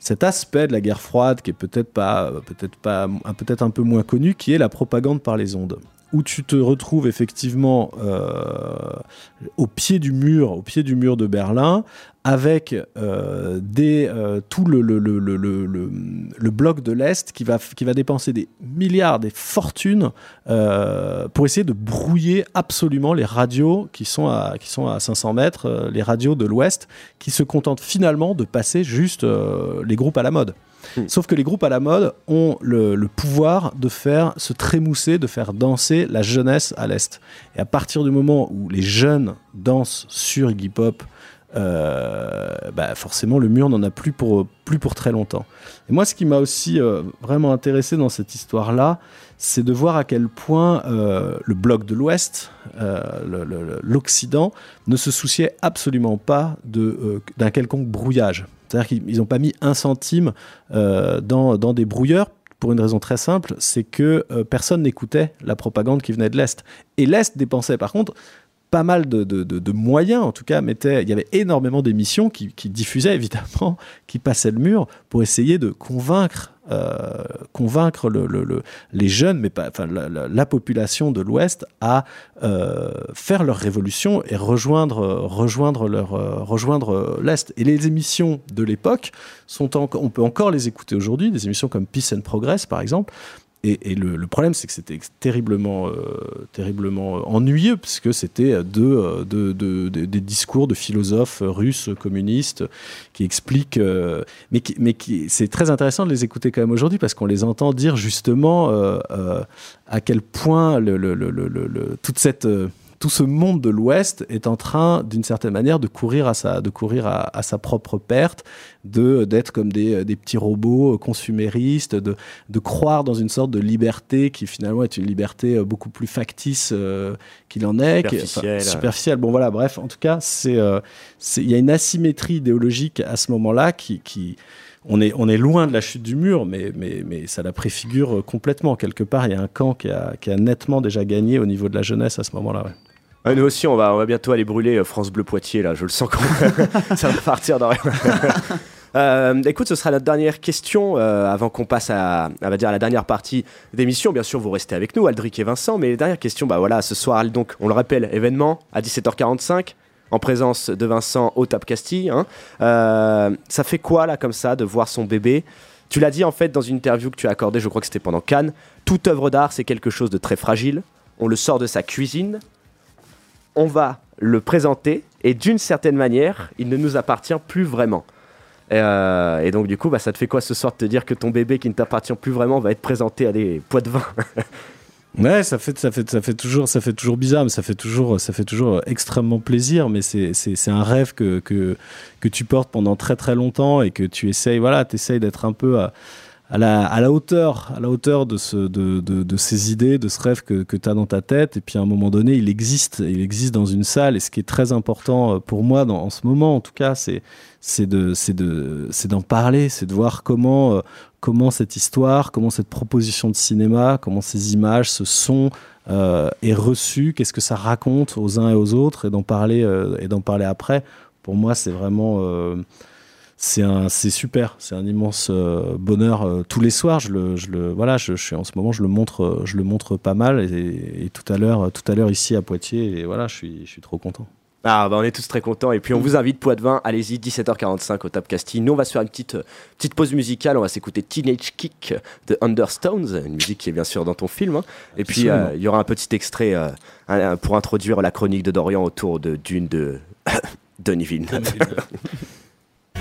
cet aspect de la guerre froide qui est peut-être un- peut-être un peu moins connu, qui est la propagande par les ondes. Où tu te retrouves effectivement euh, au pied du mur, au pied du mur de Berlin, avec euh, euh, tout le, bloc de l'Est qui va, dépenser des milliards, des fortunes pour essayer de brouiller absolument les radios qui sont à, qui sont à 500 mètres, les radios de l'Ouest, qui se contentent finalement de passer juste les groupes à la mode. Sauf que les groupes à la mode ont le, pouvoir de faire se trémousser, de faire danser la jeunesse à l'Est. Et à partir du moment où les jeunes dansent sur Iggy Pop, euh, bah forcément le mur n'en a plus pour, plus pour très longtemps. Et moi, ce qui m'a aussi euh, vraiment intéressé dans cette histoire-là, c'est de voir à quel point euh, le bloc de l'Ouest, l'Occident, ne se souciait absolument pas d'un quelconque brouillage. C'est-à-dire qu'ils n'ont pas mis un centime euh, dans, des brouilleurs pour une raison très simple, c'est que euh, personne n'écoutait la propagande qui venait de l'Est. Et l'Est dépensait par contre pas mal de, moyens, en tout cas, il y avait énormément d'émissions qui diffusaient évidemment, qui passaient le mur pour essayer de convaincre, euh, convaincre le- le- le- les jeunes, mais pas, enfin, la, la- la population de l'Ouest à euh, faire leur révolution et rejoindre, euh, l'Est. Et les émissions de l'époque, on peut encore les écouter aujourd'hui, des émissions comme Peace and Progress par exemple. Et, le, problème, c'est que c'était terriblement, euh, terriblement euh, ennuyeux, puisque c'était euh, de, de- de- de- des discours de philosophes russes communistes qui expliquent. mais mais c'est très intéressant de les écouter quand même aujourd'hui, parce qu'on les entend dire justement à quel point toute cette. Tout ce monde de l'Ouest est en train, d'une certaine manière, de courir à sa, de courir à, à sa propre perte, de d'être comme des, des petits robots consuméristes, de, de croire dans une sorte de liberté qui finalement est une liberté euh, beaucoup plus factice euh, qu'il en est, qui- Superficielle. superficielle. Bon voilà, bref, en tout cas, c'est, euh, c'est- il y a une asymétrie idéologique à ce moment-là qui, qui on est, loin de la chute du mur, mais, ça la préfigure euh, complètement. Quelque part, il y a un camp qui a, nettement déjà gagné au niveau de la jeunesse à ce moment-là. Ouais, nous aussi, on va, bientôt aller brûler euh, France Bleu Poitiers, là, je le sens quand ça va partir dans. Euh, écoute, ce sera notre dernière question euh, avant qu'on passe à, à, dire, la dernière partie d'émission. Bien sûr, vous restez avec nous, Aldric et Vincent. Mais les dernières questions, bah voilà, ce soir, donc, on le rappelle, événement à 17h45 en présence de Vincent au Tap Castille. hein. Euh, ça fait quoi, là, comme ça, de voir son bébé? Tu l'as dit, en fait, dans une interview que tu as accordée, je crois que c'était pendant Cannes. Toute œuvre d'art, c'est quelque chose de très fragile. On le sort de sa cuisine, on va le présenter et d'une certaine manière, il ne nous appartient plus vraiment. Euh, et donc du coup, bah, ça te fait quoi ce soir de te dire que ton bébé qui ne t'appartient plus vraiment va être présenté à des poids de vin? Ouais, ça fait, ça fait, ça fait toujours, ça fait toujours bizarre, mais ça fait toujours, ça fait toujours extrêmement plaisir. Mais c'est, c'est, c'est un rêve que, que, que tu portes pendant très très longtemps et que tu essayes, voilà, tu essayes d'être un peu à, à la, hauteur, à la hauteur de, ce, de, de, de ces idées, de ce rêve que, tu as dans ta tête. Et puis à un moment donné, il existe, il existe dans une salle. Et ce qui est très important euh, pour moi en ce moment, en tout cas, c'est c'est de c'est de c'est d'en parler, c'est de voir comment euh, comment cette histoire, comment cette proposition de cinéma, comment ces images, ce son euh, est reçu, qu'est-ce que ça raconte aux uns et aux autres, et d'en parler et d'en parler après. Pour moi, c'est vraiment c'est un c'est super c'est un immense euh, bonheur euh, tous les soirs je le je le voilà je, je suis en ce moment je le montre euh, je le montre pas mal et, et tout à l'heure tout à l'heure ici à Poitiers et voilà je suis je suis trop content Ah, bah on est tous très contents. Et puis on vous invite, Poitvin, allez-y, 17h45 au Top Casting. Nous, on va se faire une petite, petite pause musicale. On va s'écouter Teenage Kick de Understones, une musique qui est bien sûr dans ton film. hein. Et puis, euh, il y aura un petit extrait euh, un- un- pour introduire la chronique de Dorian autour de Dune de Denis Villeneuve.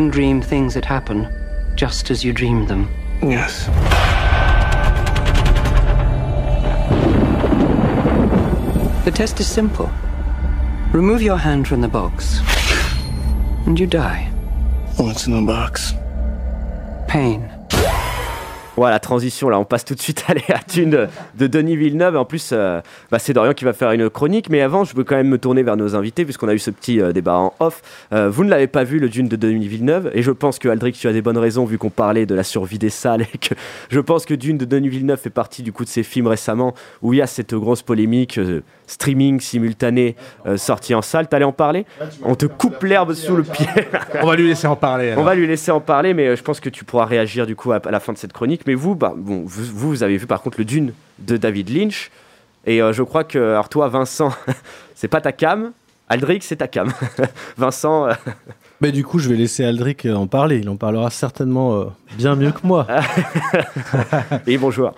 often dream things that happen just as you dreamed them? Yes. The test is simple. Remove your hand from the box, and you die. What's in the box? Pain. Voilà, transition, là, on passe tout de suite à Dune de, de Denis Villeneuve. En plus, euh, bah, c'est Dorian qui va faire une chronique. Mais avant, je veux quand même me tourner vers nos invités, puisqu'on a eu ce petit euh, débat en off. Euh, vous ne l'avez pas vu, le Dune de Denis Villeneuve. Et je pense que, Aldric, tu as des bonnes raisons, vu qu'on parlait de la survie des salles. Et que je pense que Dune de Denis Villeneuve fait partie du coup de ces films récemment où il y a cette grosse polémique. streaming simultané euh, sorti en salle, t'allais en parler? On te coupe l'herbe sous le pied. On va lui laisser en parler. On va lui laisser en parler, mais je pense que tu pourras réagir du coup à la fin de cette chronique. Mais vous, bah, bon, vous, avez vu par contre le Dune de David Lynch. Et euh, je crois que, alors toi, Vincent, c'est pas ta cam. Aldric, c'est ta cam. Vincent. euh, Mais du coup, je vais laisser Aldric euh, en parler. Il en parlera certainement euh, bien mieux que moi. Et bonjour.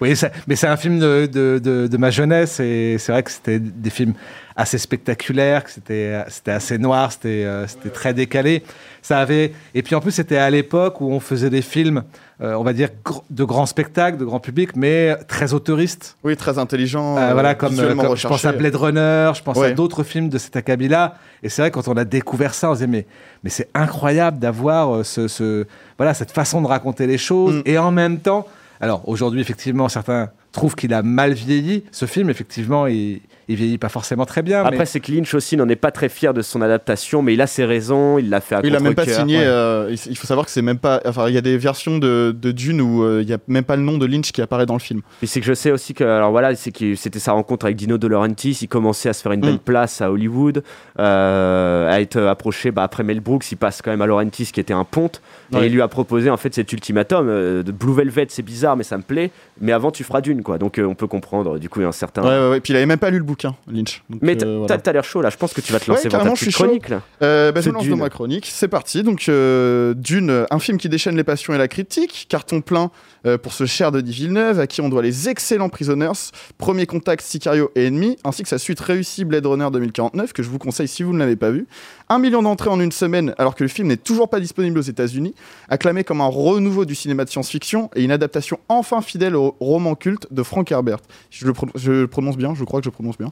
Oui, mais c'est un film de, de- de- de ma jeunesse et c'est vrai que c'était des films assez spectaculaires, que c'était c'était assez noir, c'était euh, c'était très décalé. Ça avait et puis en plus c'était à l'époque où on faisait des films, euh, on va dire de grands spectacles, de grand public, mais très autoristes. Oui, très intelligent. Euh, voilà, comme, euh, comme- je pense à. Blade Runner, je pense à d'autres films de cet acabit-là. Et c'est vrai, quand on a découvert ça, on se disait, mais, mais c'est incroyable d'avoir ce, ce- voilà, cette façon de raconter les choses. Mm. Et en même temps, alors aujourd'hui, effectivement, certains trouve qu'il a mal vieilli. Ce film, effectivement, il, il vieillit pas forcément très bien. Après, mais- c'est que Lynch aussi n'en est pas très fier de son adaptation, mais il a ses raisons, il l'a fait à Il a même pas signé. Ouais. euh, il faut savoir que c'est même pas. Enfin, il y a des versions de, de Dune où euh, il y a même pas le nom de Lynch qui apparaît dans le film. Puis c'est que je sais aussi que, alors voilà, c'est que c'était sa rencontre avec Dino De Laurentiis, il commençait à se faire une belle Mm. place à Hollywood, euh, à être approché bah, après Mel Brooks, il passe quand même à Laurentiis qui était un ponte, Ouais. et il lui a proposé en fait cet ultimatum euh, de Blue Velvet, c'est bizarre mais ça me plaît, mais avant tu feras Dune quoi, donc euh, on peut comprendre, du coup il y a un certain. Ouais, ouais, ouais. Puis il avait même pas lu le bouquin, Lynch. Donc, Mais t'as euh, voilà. t'as- l'air chaud là, je pense que tu vas te lancer Ouais, dans ta petite suis chaud. chronique là. Euh, bah, je lance dans ma chronique. C'est parti. Donc, euh, Dune, un film qui déchaîne les passions et la critique. Carton plein euh, pour ce cher Denis Villeneuve, à qui on doit les excellents Prisoners, Premier Contact, Sicario et Ennemi, ainsi que sa suite réussie Blade Runner 2049, que je vous conseille si vous ne l'avez pas vu. Un million d'entrées en une semaine, alors que le film n'est toujours pas disponible aux États-Unis. Acclamé comme un renouveau du cinéma de science-fiction et une adaptation enfin fidèle au roman culte de Frank Herbert. Je le, le prononce bien, je crois que je prononce bien.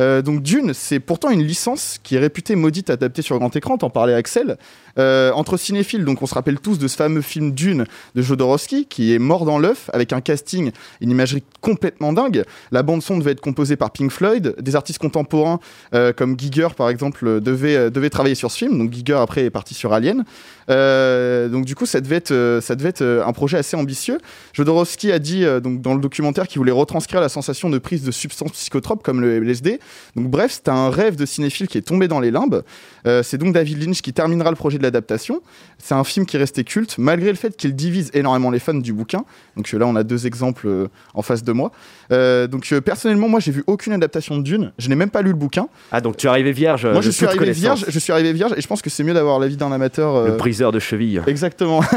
Euh, donc Dune, c'est pourtant une licence qui est réputée maudite adaptée sur grand écran, t'en parlais Axel. Euh, entre cinéphiles, donc on se rappelle tous de ce fameux film Dune de Jodorowsky qui est mort dans l'œuf avec un casting, une imagerie complètement dingue. La bande son devait être composée par Pink Floyd, des artistes contemporains euh, comme Giger par exemple devaient, devaient travailler sur ce film. Donc Giger après est parti sur Alien. Euh, donc du coup ça devait être, euh, ça devait être euh, un projet assez ambitieux. Jodorowsky a dit donc dans le documentaire qu'il voulait retranscrire la sensation de prise de substances psychotropes comme le LSD. Donc bref, c'était un rêve de cinéphile qui est tombé dans les limbes. Euh, c'est donc David Lynch qui terminera le projet de l'adaptation. C'est un film qui est resté culte malgré le fait qu'il divise énormément les fans du bouquin. Donc là on a deux exemples en face de moi. Euh, donc personnellement moi j'ai vu aucune adaptation de Dune. Je n'ai même pas lu le bouquin. Ah donc tu es arrivé vierge. moi je suis arrivé vierge. Je suis arrivé vierge et je pense que c'est mieux d'avoir l'avis d'un amateur. Briseur de cheville. Exactement.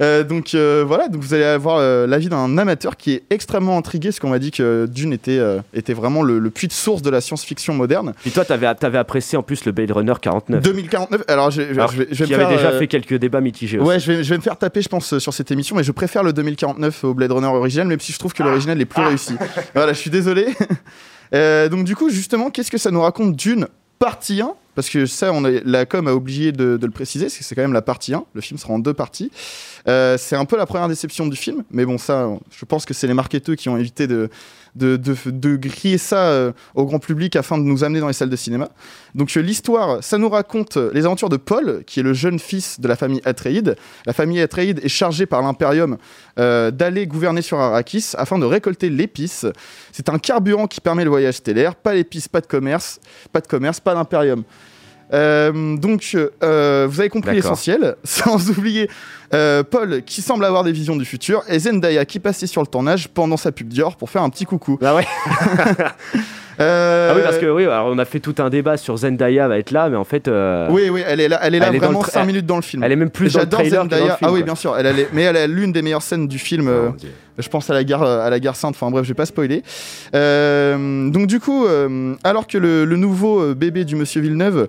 Euh, donc euh, voilà, donc vous allez avoir euh, l'avis d'un amateur qui est extrêmement intrigué, parce qu'on m'a dit que Dune était, était vraiment le, le puits de source de la science-fiction moderne. Puis toi t'avais avais apprécié en plus le Blade Runner 49. 2049, alors je, je- Alors, je vais, je vais qui me avait faire, déjà fait quelques débats mitigés aussi. Ouais, je vais, je vais me faire taper, je pense, sur cette émission, mais je préfère le 2049 au Blade Runner original, même si je trouve que l'original est plus réussi. Voilà, je suis désolé. Donc, du coup, justement, qu'est-ce que ça nous raconte d'une partie 1 Parce que ça, la com a oublié de, le préciser, parce que c'est quand même la partie 1. Le film sera en deux parties. Euh, c'est un peu la première déception du film, mais bon, ça, je pense que c'est les marketeurs qui ont évité de, griller ça euh, au grand public afin de nous amener dans les salles de cinéma. Donc euh, l'histoire, ça nous raconte les aventures de Paul, qui est le jeune fils de la famille Atreides. La famille Atreides est chargée par l'Imperium d'aller gouverner sur Arrakis afin de récolter l'épice. C'est un carburant qui permet le voyage stellaire. Pas l'épice, pas de commerce, pas de commerce, pas d'Imperium. Euh, donc, euh, vous avez compris l'essentiel, sans oublier euh, Paul qui semble avoir des visions du futur et Zendaya qui passait sur le tournage pendant sa pub Dior pour faire un petit coucou. Ah ouais. Ah oui parce que oui, alors on a fait tout un débat sur Zendaya va être là, mais en fait. Oui, oui, elle est là, elle est là Elle est vraiment tra- 5 minutes dans le film. Elle est même plus dans le trailer que dans le Zendaya. film, ah oui, quoi. bien sûr. Elle, elle est- mais elle a l'une des meilleures scènes du film. euh, je pense à la gare, à la gare Sainte. Enfin bref, je vais pas spoiler. Euh, donc du coup, euh, alors que le, le nouveau euh, bébé du Monsieur Villeneuve,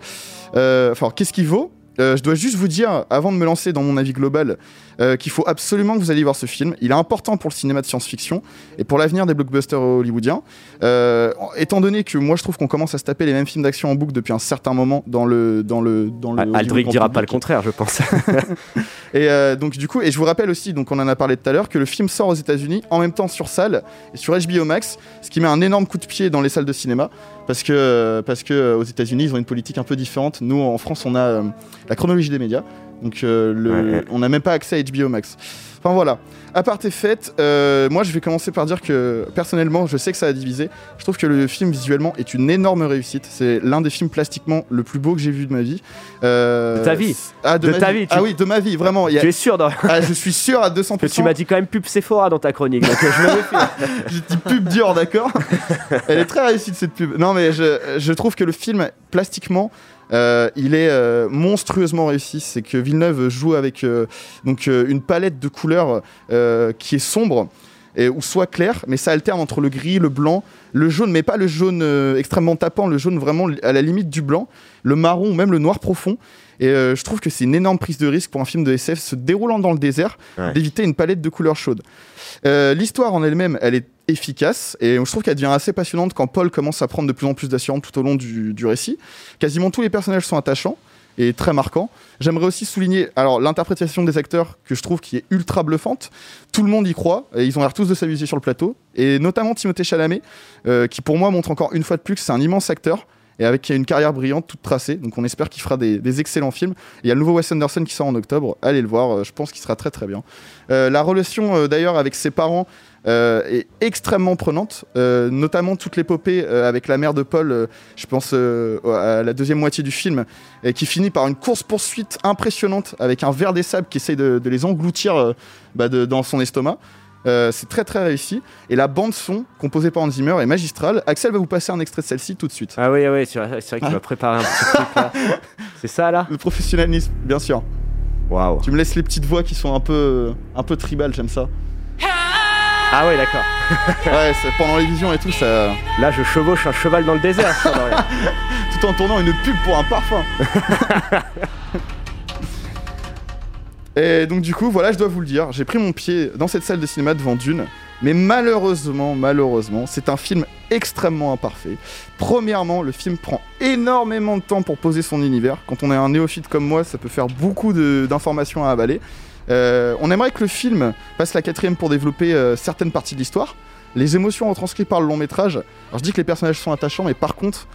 euh, enfin, qu'est-ce qu'il vaut? Euh, je dois juste vous dire, avant de me lancer dans mon avis global, euh, qu'il faut absolument que vous alliez voir ce film. Il est important pour le cinéma de science-fiction et pour l'avenir des blockbusters hollywoodiens. Euh, étant donné que moi je trouve qu'on commence à se taper les mêmes films d'action en boucle depuis un certain moment dans le dans le dans le Ah, Aldric dira public. pas le contraire, je pense. Et donc du coup, et je vous rappelle aussi, donc on en a parlé tout à l'heure, que le film sort aux États-Unis en même temps sur salle et sur HBO Max, ce qui met un énorme coup de pied dans les salles de cinéma parce que euh, parce que aux États-Unis ils ont une politique un peu différente. Nous en France on a euh, la chronologie des médias, donc euh, le- Ouais, ouais. on n'a même pas accès à HBO Max. Enfin voilà. À part tes fêtes, euh, moi je vais commencer par dire que personnellement, je sais que ça a divisé. Je trouve que le film visuellement est une énorme réussite. C'est l'un des films plastiquement le plus beau que j'ai vu de ma vie. Euh, De ta vie Ah, de, De ma ta vie. vie, tu- Ah oui, de ma vie, vraiment. A- es sûr dans... Ah, je suis sûr à 200%. que tu m'as dit quand même pub Sephora dans ta chronique. donc je me. J'ai dit pub Dior, d'accord Elle est très réussie cette pub. Non, mais je, je trouve que le film, plastiquement, euh, il est euh, monstrueusement réussi. C'est que Villeneuve joue avec euh, donc, une palette de couleurs qui est sombre. Et, ou soit clair, mais ça alterne entre le gris, le blanc, le jaune, mais pas le jaune extrêmement tapant, le jaune vraiment à la limite du blanc, le marron ou même le noir profond. Et je trouve que c'est une énorme prise de risque pour un film de SF se déroulant dans le désert Ouais. d'éviter une palette de couleurs chaudes. L'histoire en elle-même, elle est efficace et je trouve qu'elle devient assez passionnante quand Paul commence à prendre de plus en plus d'assurance tout au long du, récit. Quasiment tous les personnages sont attachants et très marquant. J'aimerais aussi souligner alors l'interprétation des acteurs que je trouve qui est ultra bluffante. Tout le monde y croit, et ils ont l'air tous de s'amuser sur le plateau, et notamment Timothée Chalamet, euh, qui pour moi montre encore une fois de plus que c'est un immense acteur et avec qui une carrière brillante toute tracée. Donc on espère qu'il fera des, excellents films. Il y a le nouveau Wes Anderson qui sort en octobre. Allez le voir, euh, je pense qu'il sera très très bien. Euh, la relation d'ailleurs avec ses parents euh, est extrêmement prenante, euh, notamment toute l'épopée euh, avec la mère de Paul, je pense à la deuxième moitié du film, et qui finit par une course-poursuite impressionnante avec un ver des sables qui essaye de, de les engloutir bah, de- dans son estomac. C'est très très réussi. Et la bande son composée par Hans Zimmer est magistrale. Axel va vous passer un extrait de celle-ci tout de suite. Ah oui, oui, c'est vrai, c'est vrai qu'il Ah. m'a préparé un petit truc là. C'est ça là? Le professionnalisme, bien sûr. Waouh. Tu me laisses les petites voix qui sont un peu, un peu tribales, j'aime ça. Ah oui, d'accord. ouais, c'est- pendant les visions et tout, ça. Là, je chevauche un cheval dans le désert. ça, tout en tournant une pub pour un parfum. Et donc du coup, voilà, je dois vous le dire, j'ai pris mon pied dans cette salle de cinéma devant Dune, mais malheureusement, malheureusement, c'est un film extrêmement imparfait. Premièrement, le film prend énormément de temps pour poser son univers. Quand on est un néophyte comme moi, ça peut faire beaucoup d'informations à avaler. Euh, on aimerait que le film passe la quatrième pour développer euh, certaines parties de l'histoire. Les émotions retranscrites par le long métrage. Alors je dis que les personnages sont attachants, mais par contre,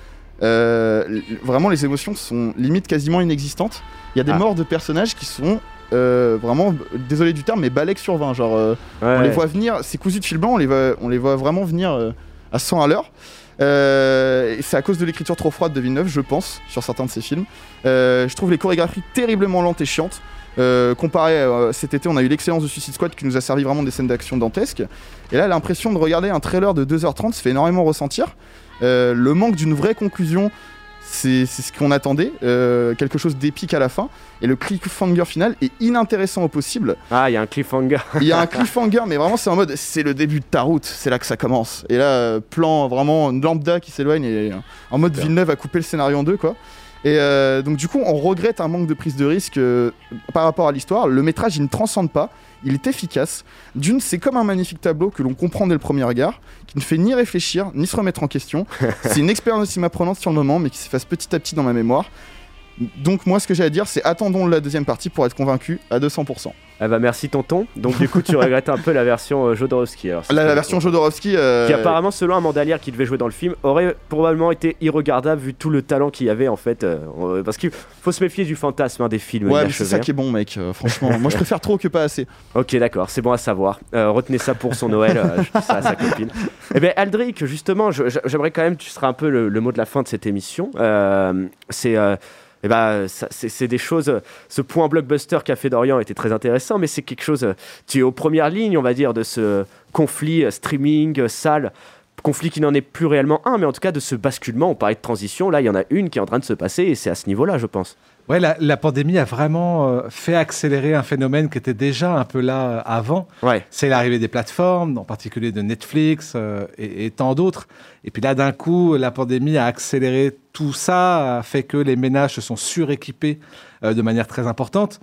euh, vraiment les émotions sont limite quasiment inexistantes. Il y a des Ah. morts de personnages qui sont euh, vraiment, désolé du terme, mais balèques sur 20. Genre, euh, Ouais, on les voit venir, c'est cousu de fil blanc, on les voit, on les voit vraiment venir à 100 à l'heure. C'est à cause de l'écriture trop froide de Villeneuve, je pense, sur certains de ses films. Je trouve les chorégraphies terriblement lentes et chiantes. Euh, comparé à cet été, on a eu l'excellence de Suicide Squad qui nous a servi vraiment des scènes d'action dantesques. Et là, l'impression de regarder un trailer de 2h30 se fait énormément ressentir. Euh, le manque d'une vraie conclusion, c'est ce qu'on attendait. Euh, quelque chose d'épique à la fin. Et le cliffhanger final est inintéressant au possible. Ah, il y a un cliffhanger. Il y a un cliffhanger, mais vraiment, c'est en mode c'est le début de ta route, c'est là que ça commence. Et là, euh, plan vraiment lambda qui s'éloigne et euh, en mode Villeneuve a coupé le scénario en deux, quoi. Et euh, donc, du coup, on regrette un manque de prise de risque euh, par rapport à l'histoire. Le métrage, il ne transcende pas, il est efficace. D'une, c'est comme un magnifique tableau que l'on comprend dès le premier regard, qui ne fait ni réfléchir, ni se remettre en question. c'est une expérience aussi m'apprenante sur le moment, mais qui s'efface petit à petit dans ma mémoire. Donc, moi, ce que j'ai à dire, c'est attendons la deuxième partie pour être convaincu à 200%. Ah bah merci tonton. Donc du coup tu regrettes un peu la version euh, Jodorowsky. alors, La, version Jodorowsky. euh, Qui apparemment selon Amanda Lear qui devait jouer dans le film aurait probablement été irregardable vu tout le talent qu'il y avait en fait. euh, parce qu'il faut se méfier du fantasme hein, des films. Ouais, c'est ça qui est bon, mec. euh, franchement, moi je préfère trop que pas assez. Ok, d'accord, c'est bon à savoir. Retenez ça pour son Noël, je dis ça à sa copine. Eh bien, Aldric, justement, j'aimerais quand même, tu seras un peu le, le mot de la fin de cette émission. C'est. Eh ben, c'est des choses. Ce point blockbuster qu'a fait Dorian était très intéressant, mais c'est quelque chose. Tu es aux premières lignes, on va dire, de ce conflit euh, streaming, euh, salle. Conflit qui n'en est plus réellement un, mais en tout cas de ce basculement. On parlait de transition. Là, il y en a une qui est en train de se passer, et c'est à ce niveau-là, je pense. Ouais, la, la pandémie a vraiment euh, fait accélérer un phénomène qui était déjà un peu là euh, avant. Ouais. C'est l'arrivée des plateformes, en particulier de Netflix euh, et, et tant d'autres. Et puis là, d'un coup, la pandémie a accéléré tout ça, a fait que les ménages se sont suréquipés de manière très importante.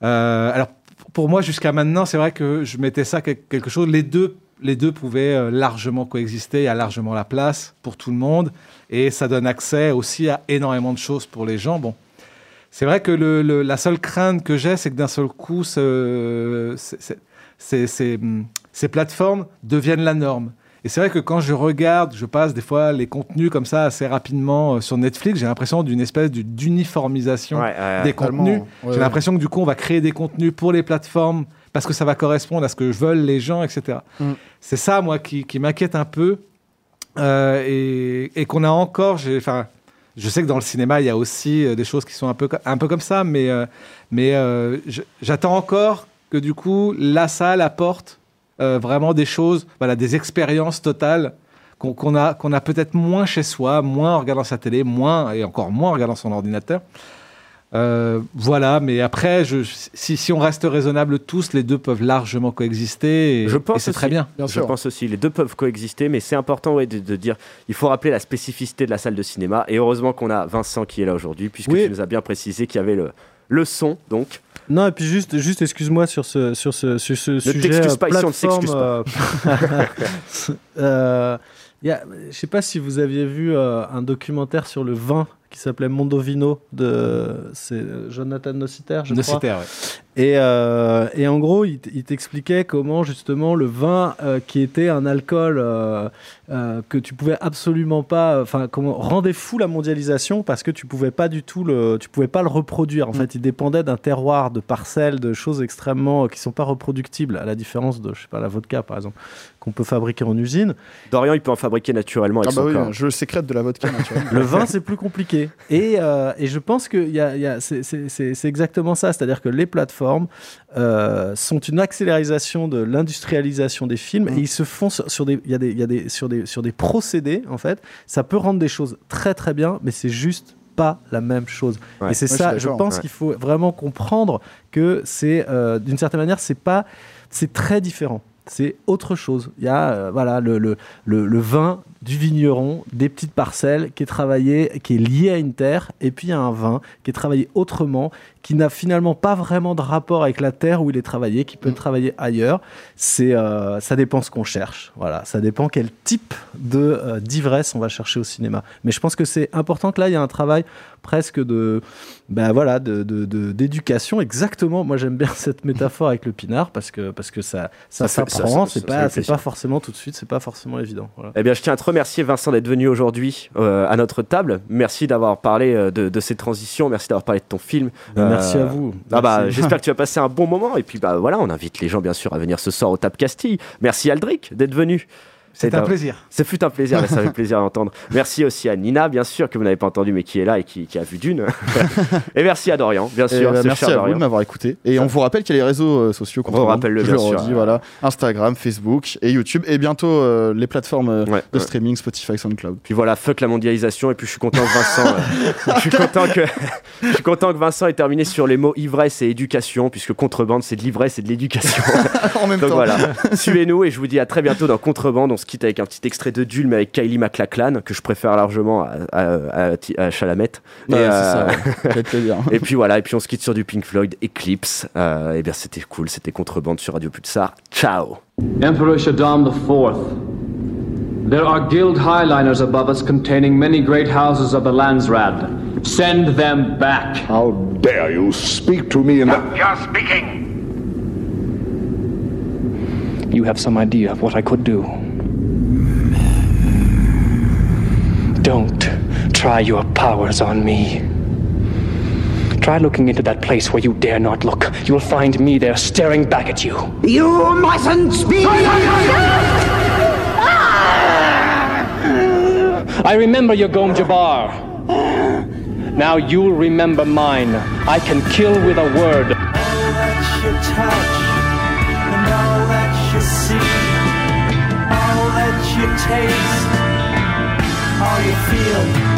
Alors, pour moi, jusqu'à maintenant, c'est vrai que je mettais ça quel- quelque chose. Les deux, les deux pouvaient largement coexister. Il y a largement la place pour tout le monde. Et ça donne accès aussi à énormément de choses pour les gens. Bon. C'est vrai que le- le- la seule crainte que j'ai, c'est que d'un seul coup, ce- ces plateformes deviennent la norme. Et c'est vrai que quand je regarde, je passe des fois les contenus comme ça assez rapidement euh, sur Netflix, j'ai l'impression d'une espèce du- d'uniformisation Ouais, ouais, des contenus. Ouais, j'ai l'impression que du coup, on va créer des contenus pour les plateformes parce que ça va correspondre à ce que veulent les gens, etc. Mm. C'est ça, moi, qui, qui m'inquiète un peu. Euh, et et qu'on a encore, enfin, je sais que dans le cinéma, il y a aussi euh, des choses qui sont un peu, un peu comme ça, mais, euh, mais euh, j'attends encore que du coup, la salle apporte vraiment des choses, voilà, des expériences totales qu'on a, a peut-être moins chez soi, moins en regardant sa télé, moins et encore moins en regardant son ordinateur. Euh, voilà, mais après, je, si, si on reste raisonnable tous, les deux peuvent largement coexister et, Je pense et c'est aussi. très bien. je pense aussi. Les deux peuvent coexister, mais c'est important ouais, de, de dire. Il faut rappeler la spécificité de la salle de cinéma. Et heureusement qu'on a Vincent qui est là aujourd'hui, puisque Oui. tu nous as bien précisé qu'il y avait le, le son. Donc, Non, et puis juste, juste excuse-moi sur ce, sur ce, sur ce sujet. t'excuse euh, pas, ici, on ne s'excuse pas. euh, il y a- je sais pas si vous aviez vu euh, un documentaire sur le vin qui s'appelait Mondovino de c'est Jonathan Nociter, je Nociter, crois. Et, euh, et en gros, il, t'expliquait comment justement le vin, euh, qui était un alcool euh, euh, que tu pouvais absolument pas, enfin comment rendait fou la mondialisation parce que tu pouvais pas du tout le, tu pouvais pas le reproduire. En fait, il dépendait d'un terroir, de parcelles, de choses extrêmement qui sont pas reproductibles, à la différence de, je sais pas, la vodka par exemple, qu'on peut fabriquer en usine. Dorian, il peut en fabriquer naturellement avec Ah bah son oui, corps. je sécrète de la vodka naturellement. Le vin, c'est plus compliqué. Et, euh, et je pense que y a, y a- c'est- c'est c'est- c'est exactement ça. C'est-à-dire que les plateformes euh, sont une accélérisation de l'industrialisation des films et ils se font sur, sur des, y a des, y a des, sur, des, sur des procédés, en fait. Ça peut rendre des choses très très bien, mais c'est juste pas la même chose. Ouais. Et c'est je ça, je pense ouais. qu'il faut vraiment comprendre que c'est, euh, d'une certaine manière, c'est pas, c'est très différent. C'est autre chose. Il y a euh, voilà le, le, le, le vin du vigneron, des petites parcelles qui est travaillé, qui est lié à une terre, et puis a un vin qui est travaillé autrement, qui n'a finalement pas vraiment de rapport avec la terre où il est travaillé, qui peut être travaillé ailleurs. C'est euh, ça dépend ce qu'on cherche. Voilà, ça dépend quel type de euh, d'ivresse on va chercher au cinéma. Mais je pense que c'est important que là il y a un travail presque de ben voilà de de- de- d'éducation exactement. Moi j'aime bien cette métaphore avec le pinard parce que parce que ça ça, Ça s'apprend. C'est pas c'est pas forcément tout de suite, c'est pas forcément évident. Voilà. Eh bien, je tiens à te remercier, Vincent, d'être venu aujourd'hui euh, à notre table. Merci d'avoir parlé euh, de, de ces transitions. Merci d'avoir parlé de ton film. Merci à vous. Ah bah, j'espère que tu vas passer un bon moment. Et puis, bah voilà, on invite les gens, bien sûr, à venir ce soir au Tap Castille. Merci, Aldric, d'être venu. C'est un plaisir. Ce fut un plaisir, ça fait plaisir à entendre. Merci aussi à Nina, bien sûr, que vous n'avez pas entendu, mais qui est là et qui, qui a vu Dune. et merci à Dorian, bien sûr. bah, ce merci à vous Dorian. de m'avoir écouté. Et on vous rappelle qu'il y a les réseaux euh, sociaux. On rappelle-le, Je bien le sûr. redis, voilà. Instagram, Facebook et YouTube. Et bientôt euh, les plateformes euh, Ouais, de streaming, Spotify, SoundCloud. Puis voilà, fuck la mondialisation. Et puis je suis content que Vincent, euh, je suis content que, je suis content que Vincent ait terminé sur les mots ivresse et éducation, puisque contrebande c'est de l'ivresse et de l'éducation. en même Donc temps. voilà, suivez-nous et je vous dis à très bientôt dans Contrebande. On se quitte avec un petit extrait de mais avec Kylie MacLachlan, que je préfère largement à, à, à- à Chalamet. Et, Ouais, c'est euh, ça, ouais. Et puis voilà, et puis on se quitte sur du Pink Floyd Eclipse. Euh, et bien c'était cool, c'était Contrebande sur Radio Pulsar. Ciao Emperor Shaddam IV. There are guild highliners above us containing many great houses of the Landsrad. Send them back. How dare you speak to me in that. You're speaking. You have some idea of what I could do. Try your powers on me. Try looking into that place where you dare not look. You will find me there staring back at you. You mustn't speak! I remember your Gom Jabbar. Now you'll remember mine. I can kill with a word. that you touch and all that you see, all that you taste, all you feel, and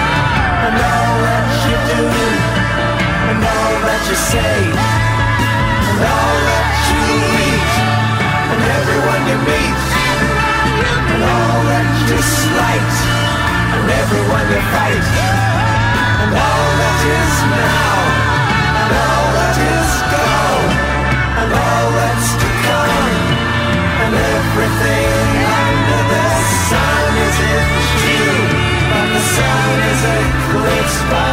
all that you say, and all that you eat, and everyone you meet, and all that you slight, and everyone you fight, and all that is now, and all that is gone, and all that's to come, and everything under the sun is in June, but the sun is eclipsed by